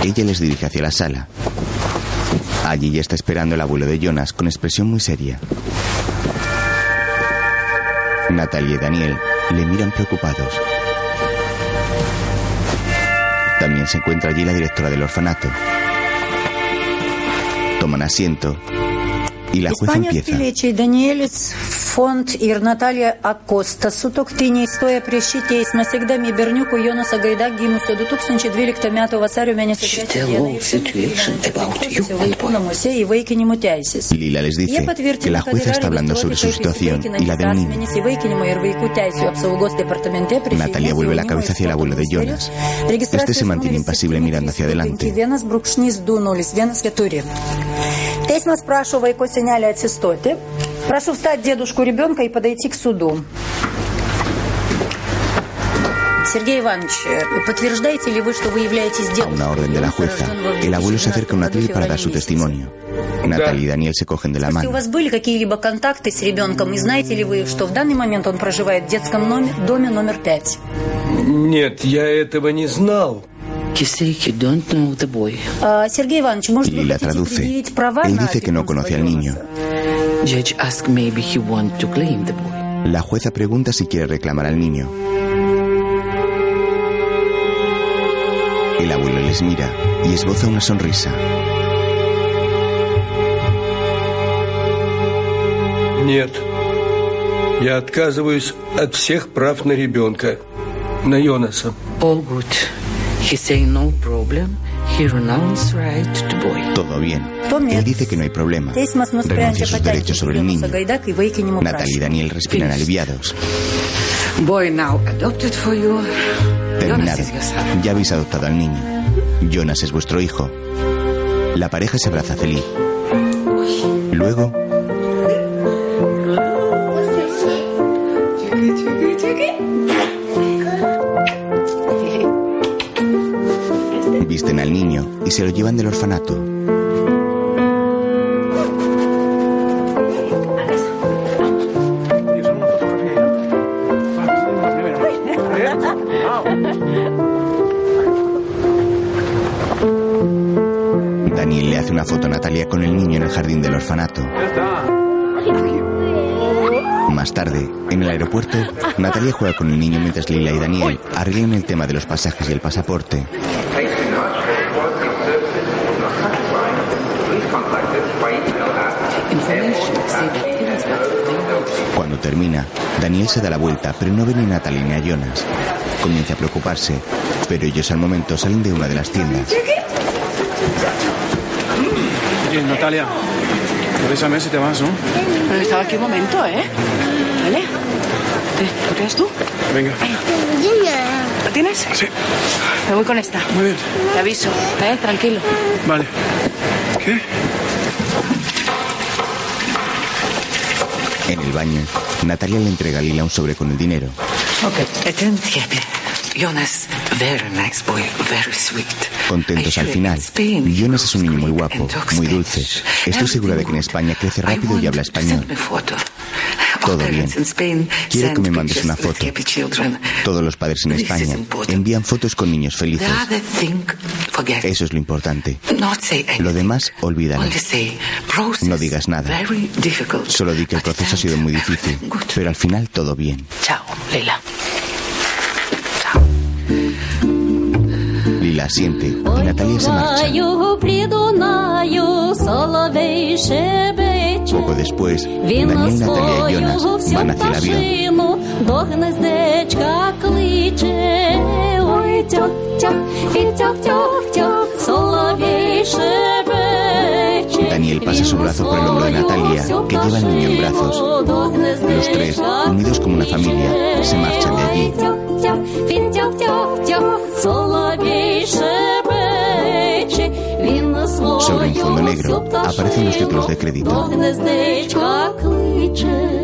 Ella les dirige hacia la sala. Allí ya está esperando el abuelo de Jonas con expresión muy seria. Natalia y Daniel le miran preocupados. También se encuentra allí la directora del orfanato. Toman asiento y la jueza empieza. piliečiai Danielis Font ir Natalija Akosta sutoktiniai stoja prieš šį teismą, siekdami berniukų Jonasą Gaidą gimusio 2012 m. vasario mėnesio trečią dieną išsiųsti vaikų namuose įvaikinimo teisės. Lila les Jie dice que patvirtina, la kad jueza yra está hablando sobre su registruoti situación kaip y la del niño. asmenys įvaikinimo ir vaikų teisų apsaugos departamente prieš Natalia vuelve la cabeza hacia el abuelo de Jonas. Este se mantiene impasible mirando hacia adelante. Vienas brūkšnys 2014. Teismas prašo vaiko senelį atsistoti. Прошу встать дедушку ребенка и подойти к суду. Сергей Иванович, подтверждаете ли вы, что вы являетесь A дедушкой? una orden de la jueza, el abuelo se acerca a un atril para dar su testimonio. Natalia y Daniel se cogen de la Скажите, у mano. вас были какие-либо контакты с ребенком? И знаете ли вы, что в данный момент он проживает в детском номер, доме номер 5? Нет, я этого не знал. А, Сергей Иванович, может, вы Lila хотите traduce. предъявить права Él на dice que no conoce al niño. Judge asked maybe he want to claim the boy. La jueza pregunta si quiere reclamar al niño. El abuelo les mira y esboza una sonrisa. Нет. Я отказываюсь от всех прав на ребенка. На Йонаса. All good. He say no problem. He renounce right to boy. Todo bien. Él dice que no hay problema. Teismas Renuncia nusprendžia a sus derechos patenkinti sobre el Jonasą niño. Gaidą į vaikinimo Natalia y prašymą. Daniel respiran aliviados. Boy now adopted for you. Terminado. Ya habéis adoptado al niño. Jonas es vuestro hijo. La pareja se abraza feliz. Luego, visten al niño y se lo llevan del orfanato. Jardín del orfanato. Más tarde, en el aeropuerto, Natalia juega con el niño mientras Lila y Daniel arreglan el tema de los pasajes y el pasaporte. Cuando termina, Daniel se da la vuelta, pero no ve ni a Natalia ni a Jonas. Comienza a preocuparse, pero ellos al momento salen de una de las tiendas. Oye, Natalia, avísame si te vas, ¿no? Pero estaba aquí un momento, ¿eh? ¿Vale? ¿Lo tienes tú? Venga. ¿Lo tienes? Sí. Me voy con esta. Muy bien. Te aviso, ¿eh? Tranquilo. Vale. ¿Qué? En el baño, Natalia le entrega a Lila un sobre con el dinero. Attend happy. Jonas, very nice boy, very sweet. Contentos al final, Jonas es un niño muy guapo, muy dulce. Estoy segura de que en España crece rápido y habla español. Todo bien. Quiero que me mandes una foto. Todos los padres en España envían fotos con niños felices. Eso es lo importante. Lo demás, olvídalo. No digas nada. Solo di que el proceso ha sido muy difícil, pero al final todo bien. Chao, Leila. asiente y Natalia se marcha. Poco después, Daniel, Natalia y Jonas van hacia el avión. Daniel pasa su brazo por el hombro de Natalia, que lleva al niño en brazos. Los tres, unidos como una familia, se marchan de allí. Тьох-тьох, він тьох-тьох-тьох, соловей шебече. Він на свою Sobre un fondo negro всю aparecen los títulos de пташину crédito. до гнездечка кличе.